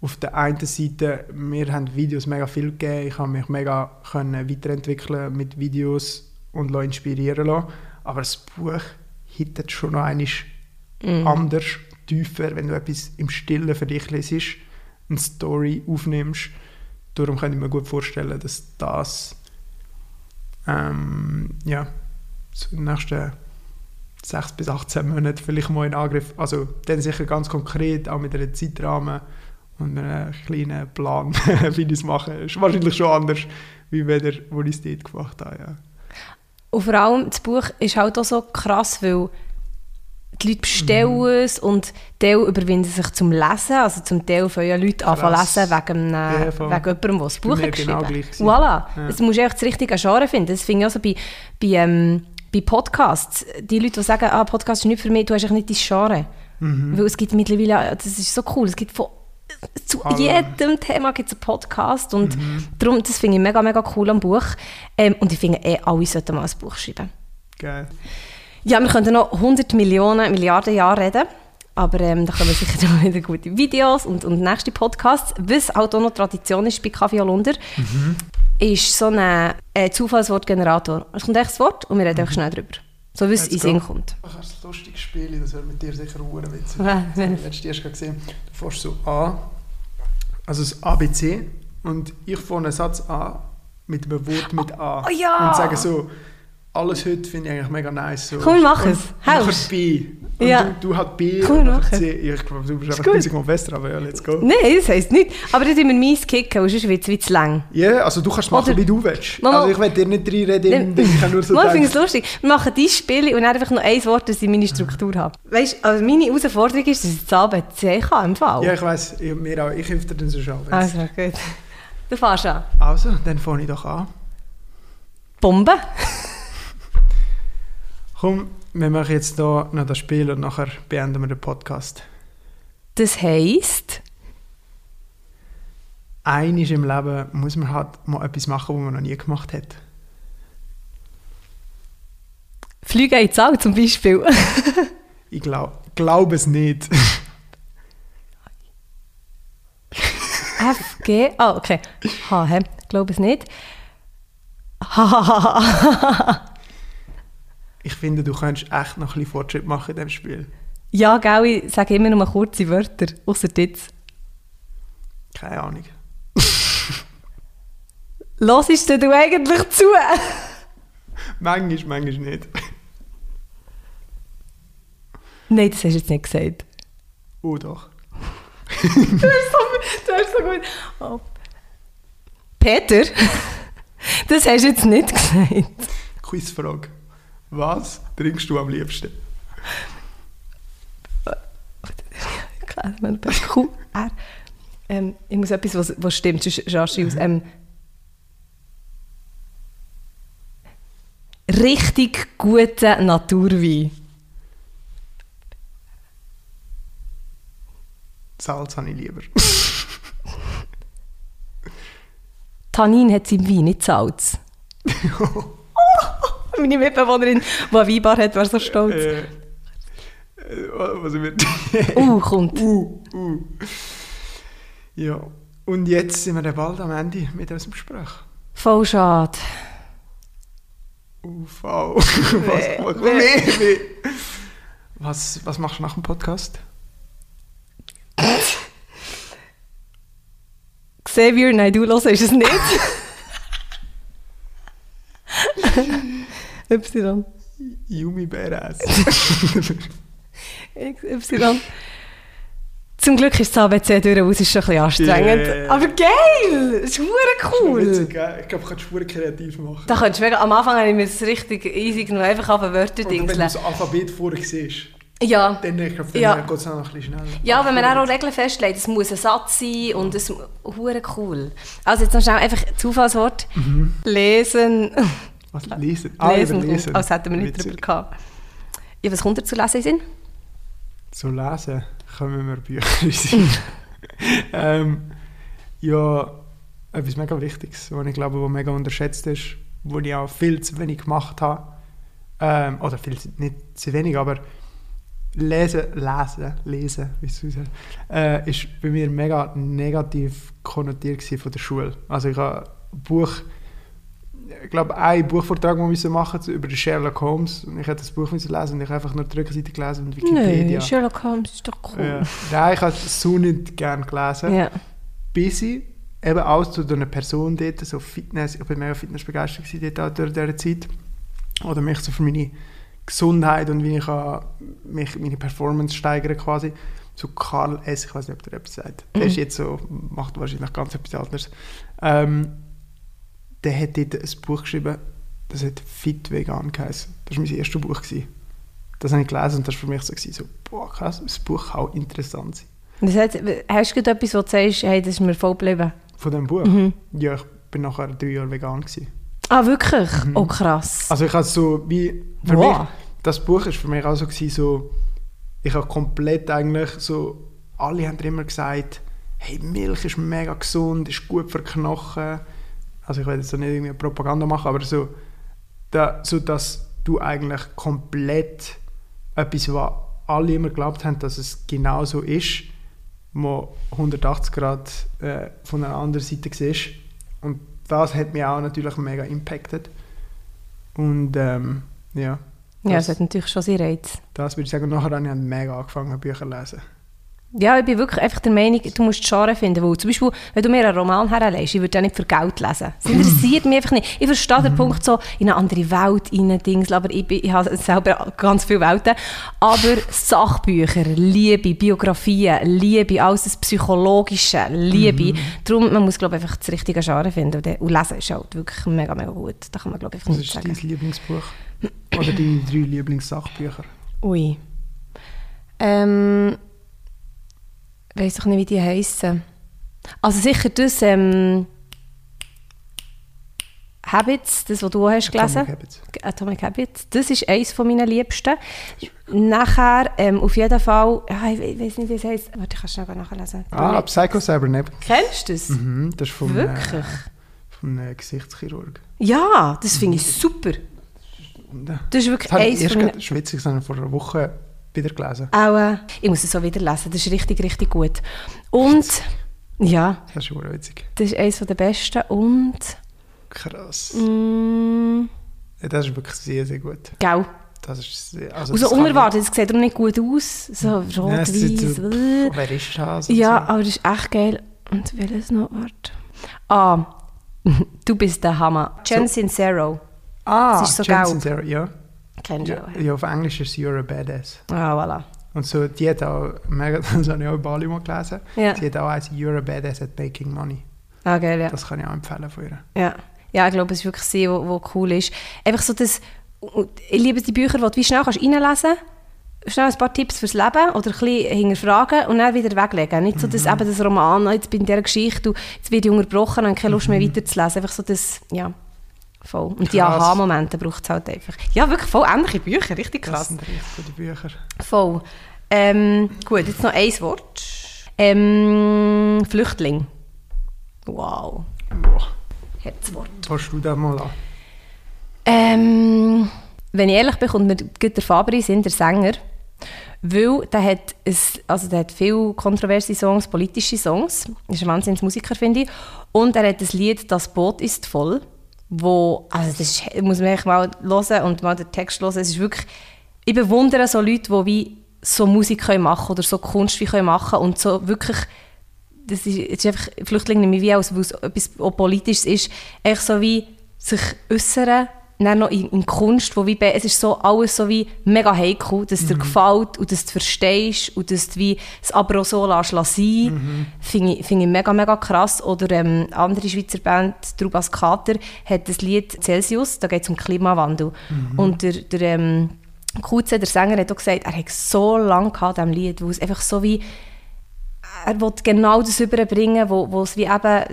auf der einen Seite, mir haben Videos mega viel gegeben, ich habe mich mega können weiterentwickeln mit Videos und inspirieren lassen, aber das Buch hittet schon noch einmal anders, tiefer, wenn du etwas im Stillen für dich lesest, eine Story aufnimmst. Darum kann ich mir gut vorstellen, dass das ähm, ja, so in den nächsten 6 bis 18 Monaten vielleicht mal in Angriff, also dann sicher ganz konkret, auch mit einem Zeitrahmen und einem kleinen Plan, [laughs] wie ich es mache. Ist wahrscheinlich schon anders, wie wenn ich es dort gemacht habe. Ja. Und vor allem, das Buch ist halt auch so krass, weil die Leute bestellen Mhm. es und Teil überwinden sich zum Lesen, also zum Teil von ja Leute anfangen lesen wegen, einem, Ja, voll. wegen jemandem, der das Buch hat genau geschrieben gleich gewesen. Voilà. Ja. Es muss echt das richtige Genre finden. Das finde ich also bei, bei, ähm, bei Podcasts. Die Leute, die sagen, ah, Podcast ist nicht für mich, du hast echt nicht dein Genre. Mhm. Weil es gibt mittlerweile, das ist so cool, es gibt von zu Alle. jedem Thema gibt es einen Podcast und Mhm. darum, das finde ich mega, mega cool am Buch. Ähm, und ich finde, eh, alle sollten mal ein Buch schreiben. Geil. Ja, wir könnten noch 100 Millionen, Milliarden Jahre reden. Aber ähm, da kommen sicher [laughs] noch wieder gute Videos und, und nächste Podcasts. Was halt auch noch Tradition ist bei Kaffee Holunder, ist so ein äh, Zufallswortgenerator. Es kommt echt das Wort und wir reden einfach schnell drüber. So wie es in Sinn kommt. Das ist ein lustiges Spiel, das wäre mit dir sicher hure witzig. Ja, Das habe ich letztes gesehen. Du fährst so A, also das ABC, und ich fange einen Satz an mit einem Wort mit A. Oh ja! Und sage so, alles heute finde ich eigentlich mega nice. So. Komm, wir machen es. B. Und Ja. du, du B. Komm, wir und nachher machen. Ich glaube, du bist einfach tausendmal besser, aber ja, let's go. Nein, das heisst nicht. Aber dann tun wir meins kicken, und sonst wird es zu lang. Ja, also du kannst machen, Oder- wie du willst. Mama- Also ich will dir nicht reinreden, Ding, ich kann nur so Mal finde es lustig. Wir machen dieses Spiel und dann einfach noch ein Wort, dass ich meine Struktur habe. Weißt du, also meine Herausforderung ist, dass ich das ABC kann im Fall. Ja, ich weiss, ich, mir auch. Ich helfe dir dann so schon. Also, gut. Du fährst an. Also, dann fange ich doch an. Bombe. Komm, wir machen jetzt hier noch das Spiel und nachher beenden wir den Podcast. Das heisst, Eines im Leben muss man halt mal etwas machen, was man noch nie gemacht hat. Fliegen ins All zum Beispiel. [laughs] Ich glaube glaub es nicht. F, G, ah, okay. H, hä? Glaube es nicht. [laughs] Ich finde, du könntest echt noch ein bisschen Fortschritt machen in diesem Spiel. ja, gell, ich sage immer nur kurze Wörter, außer jetzt. Keine Ahnung. [laughs] Hörst du eigentlich zu? [laughs] Manchmal, manchmal nicht. Nein, das hast du jetzt nicht gesagt. Oh doch. [laughs] Du bist so, du bist so gut. Oh. Peter, das hast du jetzt nicht gesagt. Quizfrage. Was trinkst du am liebsten? Klar, man Q, R. Ähm, ich muss etwas, was, was stimmt, sonst rasch aus. Ähm, richtig guten Naturwein. Salz habe ich lieber. Tannin hat sie im Wein, nicht Salz. [laughs] [laughs] Meine Mitbewohnerin, die eine Weinbar hat, wäre so stolz. äh, äh, was wird. [laughs] Uh, kommt. [laughs] uh, uh. Ja. Und jetzt sind wir dann bald am Ende mit unserem Gespräch. Voll schade. UV. was, was, nee, nee. was, was machst du nach dem Podcast? Xavier, nein, du hörst es nicht. Y. Yumi Beres. Y. Zum Glück ist das ABC durch, es ist schon ein bisschen anstrengend. Yeah. Aber geil! Das ist cool. Ich glaube, ich kannst du Spuren kreativ machen. Da könntest du am Anfang habe ich mir das richtig easy genommen, einfach auf Wörter Oder wenn du dingseln. das Alphabet vorher siehst, Ja. dann, ich glaube, dann Ja. geht es auch noch ein bisschen schneller. Ja, wenn man auch Regeln festlegt, es muss ein Satz sein und es hure cool. Also jetzt noch schnell einfach Zufallswort. Lesen. Was? Lesen? Ah, lesen. überlesen. Als hätten wir nicht Witzig. drüber gehabt. Ja, was kommt da zu lesen in? Zu lesen kommen wir Bücher [laughs] in den Sinn. ähm, ja, etwas mega Wichtiges, was ich glaube, was mega unterschätzt ist, wo ich auch viel zu wenig gemacht habe. Ähm, oder viel zu, nicht zu wenig, aber lesen, lesen, lesen, wie es aussieht, äh, ist bei mir mega negativ konnotiert von der Schule. Also ich habe ein Buch, ich glaube, einen Buchvortrag den wir machen mussten über Sherlock Holmes und ich hätte das Buch müssen lesen und ich habe einfach nur die Rückseite gelesen und Wikipedia. Sherlock Holmes ist doch cool. Ja. Nein, ich habe es so nicht gerne gelesen. Ja. Bis ich eben auch zu einer Person dort, so Fitness, ich bin mega fitnessbegeistert gewesen dort auch durch diese Zeit. Oder mich so für meine Gesundheit und wie ich mich, meine Performance steigern quasi. So Karl S., ich weiß nicht, ob der etwas sagt. Der Mhm. ist jetzt so, macht wahrscheinlich ganz etwas anderes. Ähm, der hat dort ein Buch geschrieben, das hat Fit Vegan geheißen. Das war mein erstes Buch. Gewesen. Das habe ich gelesen und das war für mich so, gewesen, so boah krass, das Buch kann auch interessant sein. Das heißt, hast du etwas, wo du sagst, hey, das ist mir voll geblieben? Von dem Buch? Mhm. Ja, ich bin nachher drei Jahre vegan gewesen. Ah, wirklich? Oh, krass. Also ich habe so wie für Wow. mich das Buch ist für mich auch so gewesen, so ich habe komplett eigentlich so alle haben immer gesagt hey Milch ist mega gesund ist gut für Knochen also ich will jetzt so nicht irgendwie Propaganda machen aber so da, so dass du eigentlich komplett etwas was alle immer geglaubt haben dass es genau so ist wo 180 Grad äh, von einer anderen Seite siehst und das hat mich auch natürlich mega impacted und ähm, ja ja, das- das hat natürlich schon seinen Reiz. das würde ich sagen, nachher habe ich mega angefangen, Bücher zu lesen. Ja, ich bin wirklich einfach der Meinung, du musst Genre finden. Weil zum Beispiel, wenn du mir einen Roman herlegst, ich würde ja nicht für Geld lesen. Das interessiert mich einfach nicht. Ich verstehe den Punkt so, in eine andere Welt rein, Dings, aber ich, bin, ich habe selber ganz viele Welten. Aber Sachbücher, Liebe, Biografien, Liebe, alles das Psychologische, Liebe. Darum, man muss, glaube ich, einfach das richtige Genre finden. Und, lesen ist halt wirklich mega, mega gut. Da kann man, glaube ich, einfach Was nichts ist sagen. dein Lieblingsbuch? Oder deine drei Lieblingssachbücher? Ui. Ähm, weiß doch nicht, wie die heissen. Also sicher das ähm, Habits, das, was du hast gelesen. Atomic Habits. Atomic Habits. Das ist eines von meinen Liebsten. Nachher, ähm, auf jeden Fall, ja, ich, weiß nicht, wie es heisst. Warte, ich kann schnell nachlesen. Ah, Psycho Cybernetic. Kennst du das? Mhm, das ist vom, Wirklich? Äh, vom äh, Gesichtschirurg. Ja, das finde ich super. Äh, Das ist wirklich Das eins von meinen... schwitzig sondern vor einer Woche wieder gelesen. Auch, äh, ich muss es so wieder lesen. Das ist richtig, richtig gut. Und, ja, Das ist schon witzig. das ist eines der besten. Und, Krass. mm, Ja, das ist wirklich sehr, sehr gut. gell. Das ist sehr, also Und so das unerwartet, es sieht auch nicht gut aus. So es rot-weiß. so, wer ist das? Ja, so. aber das ist echt geil. Und welches noch? Warte. Ah, [laughs] du bist der Hammer. Jen Sincero. Ah, es ist so Jen gelb. Sincero, ja. Kennst du Ja, auch. ja, auf Englisch ist You're a Badass. Ah, voilà. Und so, die hat auch, mega, [laughs] das habe ich auch in Bali mal gelesen, Ja. sie hat auch eins, You're a badass at making money. Ah, geil, ja. Das kann ich auch empfehlen von ihr. Ja, ja ich glaube, es ist wirklich sie, wo, wo cool ist. Einfach so das, ich liebe die Bücher, wo du wie schnell kannst reinlesen schnell ein paar Tipps fürs Leben oder ein bisschen hinterfragen und dann wieder weglegen. Nicht so, dass Mhm. eben das Roman, jetzt bin ich in dieser Geschichte, und jetzt werde ich unterbrochen und keine Lust mehr weiterzulesen. Einfach so das, ja, voll. Und die. Krass. Aha-Momente braucht es halt einfach. Ja, wirklich voll ähnliche Bücher, richtig Das krass. sind richtig gute Bücher. Voll. Ähm, gut, jetzt noch ein Wort. Ähm, Flüchtling. Wow, Boah, Herzwort. hast du das mal an? Ähm, wenn ich ehrlich bin, kommt mir der Fabri in der Sänger. Weil der hat, ein, also der hat viele kontroverse Songs, politische Songs. Ist ein Wahnsinnsmusiker, finde ich. Und er hat das Lied «Das Boot ist voll», wo, also das ist, muss man echt mal hören und mal den Text hören. Es ist wirklich, ich bewundere so Leute, die wie so Musik können machen oder so Kunst wie können machen und so wirklich das ist, es ist einfach, Flüchtlinge ich wie aus, weil es etwas Politisches ist, einfach so wie sich äußern, dann noch in, in Kunst, wo wie, es ist so alles so wie mega heikel, dass es dir gefällt und dass du verstehst und dass du wie aber auch so lässt, sein, finde ich, finde ich mega, mega krass. Oder ähm, eine andere Schweizer Band, Trubas Kater, hat das Lied «Celsius», da geht es um Klimawandel. Und der, der ähm, Kutze, der Sänger, hat auch gesagt, er hat so lange gehabt an diesem Lied, weil es einfach so wie er will genau das überbringen, wo, wo, es wie eben,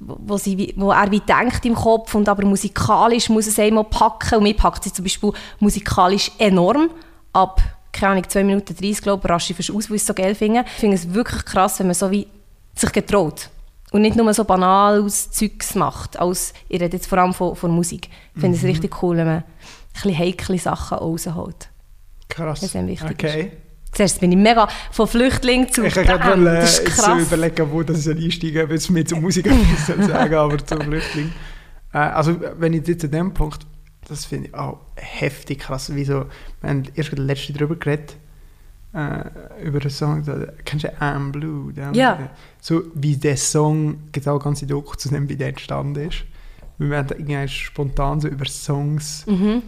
wo, sie, wo er wie denkt im Kopf und aber musikalisch muss es einmal packen und mir packt sie zum Beispiel musikalisch enorm ab keine Ahnung, 2 Minuten 30, glaube ich, rasch ich aus, weil ich es so geil finde. Ich finde es wirklich krass, wenn man so wie sich getraut und nicht nur so banales Zeugs macht, als, ich rede jetzt vor allem von, von Musik. Ich finde es richtig cool, wenn man ein bisschen heikle Sachen rausholt. Krass. Was okay. Zuerst bin ich mega von Flüchtling zu Ich kann gerade Bam, mal, äh, das ist krass. überlegen, wo das einsteigen soll, weil mir zur Musik soll sagen, aber zum Flüchtling. Äh, also, wenn ich jetzt an dem Punkt, das finde ich auch heftig krass. Wieso, wir haben erst letzte drüber geredet, äh, über den Song, kennst du I'm Blue? Ja. So wie der Song, gibt auch ganze Doku zu nehmen, wie der entstanden ist. Wir haben da irgendwie spontan so über Songs Mhm.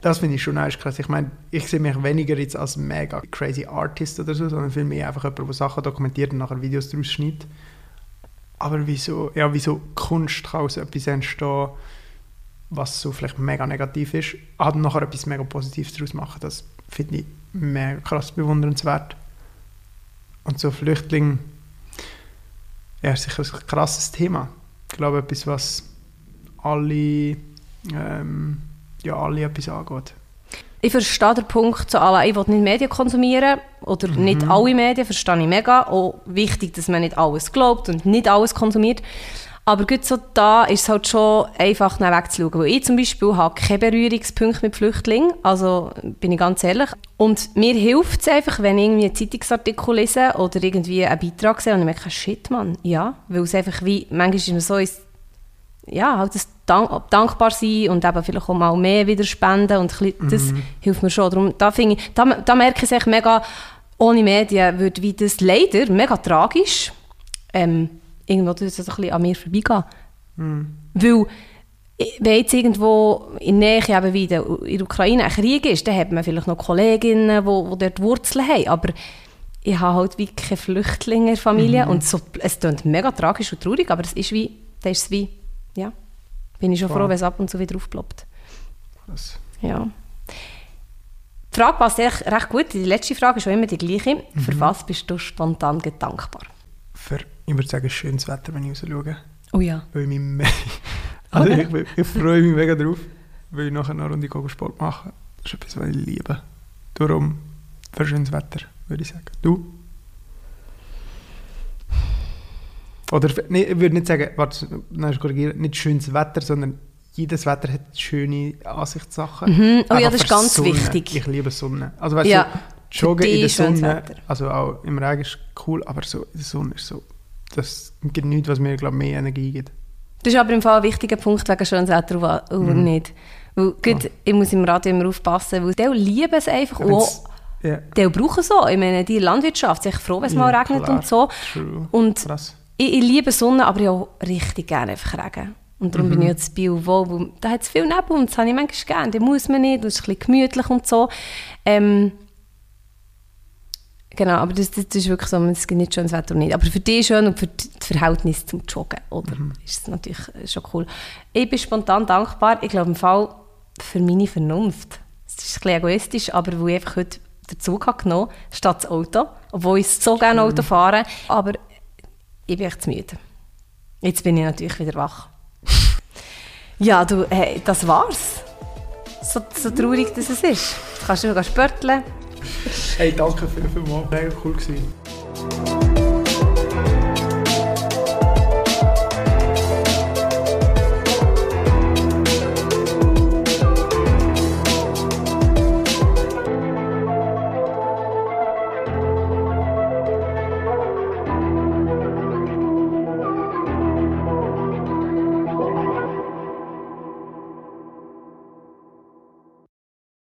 Das finde ich schon echt krass. Ich meine, ich sehe mich weniger jetzt als mega crazy Artist oder so, sondern viel mehr einfach jemand, der Sachen dokumentiert und nachher Videos daraus schneidet. Aber wieso, ja, wieso Kunst kann aus etwas entstehen, was so vielleicht mega negativ ist, hat nachher etwas mega Positives daraus machen, das finde ich mega krass bewundernswert. Und so Flüchtling, ja, ist sicher ein krasses Thema. Ich glaube, etwas, was alle, ähm, ja, alle etwas angeht. Ich verstehe den Punkt, so, alle, ich will nicht Medien konsumieren oder nicht alle Medien, verstehe ich mega. Auch wichtig, dass man nicht alles glaubt und nicht alles konsumiert. Aber gut so da ist es halt schon einfach nach wegzuschauen. Weil ich zum Beispiel habe keine Berührungspunkte mit Flüchtlingen, also bin ich ganz ehrlich. Und mir hilft es einfach, wenn ich irgendwie einen Zeitungsartikel lese oder irgendwie einen Beitrag sehe und ich merke, shit, Mann, ja. Weil es einfach wie, manchmal ist man so, ins- ja, halt das dank, dankbar sein und eben vielleicht auch mal mehr wieder spenden und das hilft mir schon. Darum, da, ich, da, da merke ich mega, ohne Medien würde wie das leider mega tragisch ähm, irgendwo so ein bisschen an mir vorbeigehen. Weil ich- wenn jetzt irgendwo in der Nähe eben wie in der, in der Ukraine ein Krieg ist, dann hat man vielleicht noch Kolleginnen, die wo, wo dort Wurzeln haben, aber ich habe halt wie keine Flüchtlinge in der Familie und so, es klingt mega tragisch und traurig, aber es ist wie, da ist wie, bin ich schon Voll. froh, wenn es ab und zu wieder aufploppt. Das, Ja. Die Frage passt echt recht gut. Die letzte Frage ist schon immer die gleiche. Für was bist du spontan dankbar? für, ich würde sagen, schönes Wetter, wenn ich raus schaue. Oh ja. Weil ich, mich [laughs] also ich, ich freue mich mega drauf, weil ich nachher noch eine Runde Sport mache. Das ist etwas, was ich liebe. Darum für schönes Wetter, würde ich sagen. Du? Oder, nee, ich würde nicht sagen, warte, nein, korrigiere, nicht schönes Wetter, sondern jedes Wetter hat schöne Ansichtssachen. Mhm. Oh ja, Einfach das ist ganz Sonne. wichtig. Ich liebe Sonne. Also weißt Ja, du, Joggen in der Sonne, also auch im Regen ist cool, aber so in der Sonne ist so, das gibt nichts, was mir, glaube mehr Energie gibt. Das ist aber im Fall ein wichtiger Punkt wegen schönes Wetter und Mhm. nicht. Weil, gut, Ich muss im Radio immer aufpassen, weil die lieben es einfach. Auch ja, die brauchen es auch. Ich meine, die Landwirtschaft echt froh, wenn es mal Ja, regnet klar. und so. True. Und Krass. Ich, ich liebe Sonne, aber ich auch richtig gerne einfach Regen. Und darum Mhm. bin ich jetzt Bio wohl, da hat es viel Nebel und das habe ich manchmal gerne. Da muss man nicht, das ist ein bisschen gemütlich und so. Ähm, Genau, aber das, das ist wirklich so, es gibt nicht schönes Wetter oder nicht. Aber für dich schön und für das Verhältnis zum Joggen, oder? Mhm. Ist es natürlich schon cool. Ich bin spontan dankbar, ich glaube im Fall für meine Vernunft. Es ist ein bisschen egoistisch, aber wo ich einfach heute den Zug habe genommen statt das Auto, obwohl ich so gerne Auto fahre, aber ich bin echt müde. Jetzt bin ich natürlich wieder wach. [laughs] ja, du, hey, das war's. So, so traurig, dass es ist. Jetzt kannst du noch spörteln. Hey, danke für vielmals. Mega cool gewesen.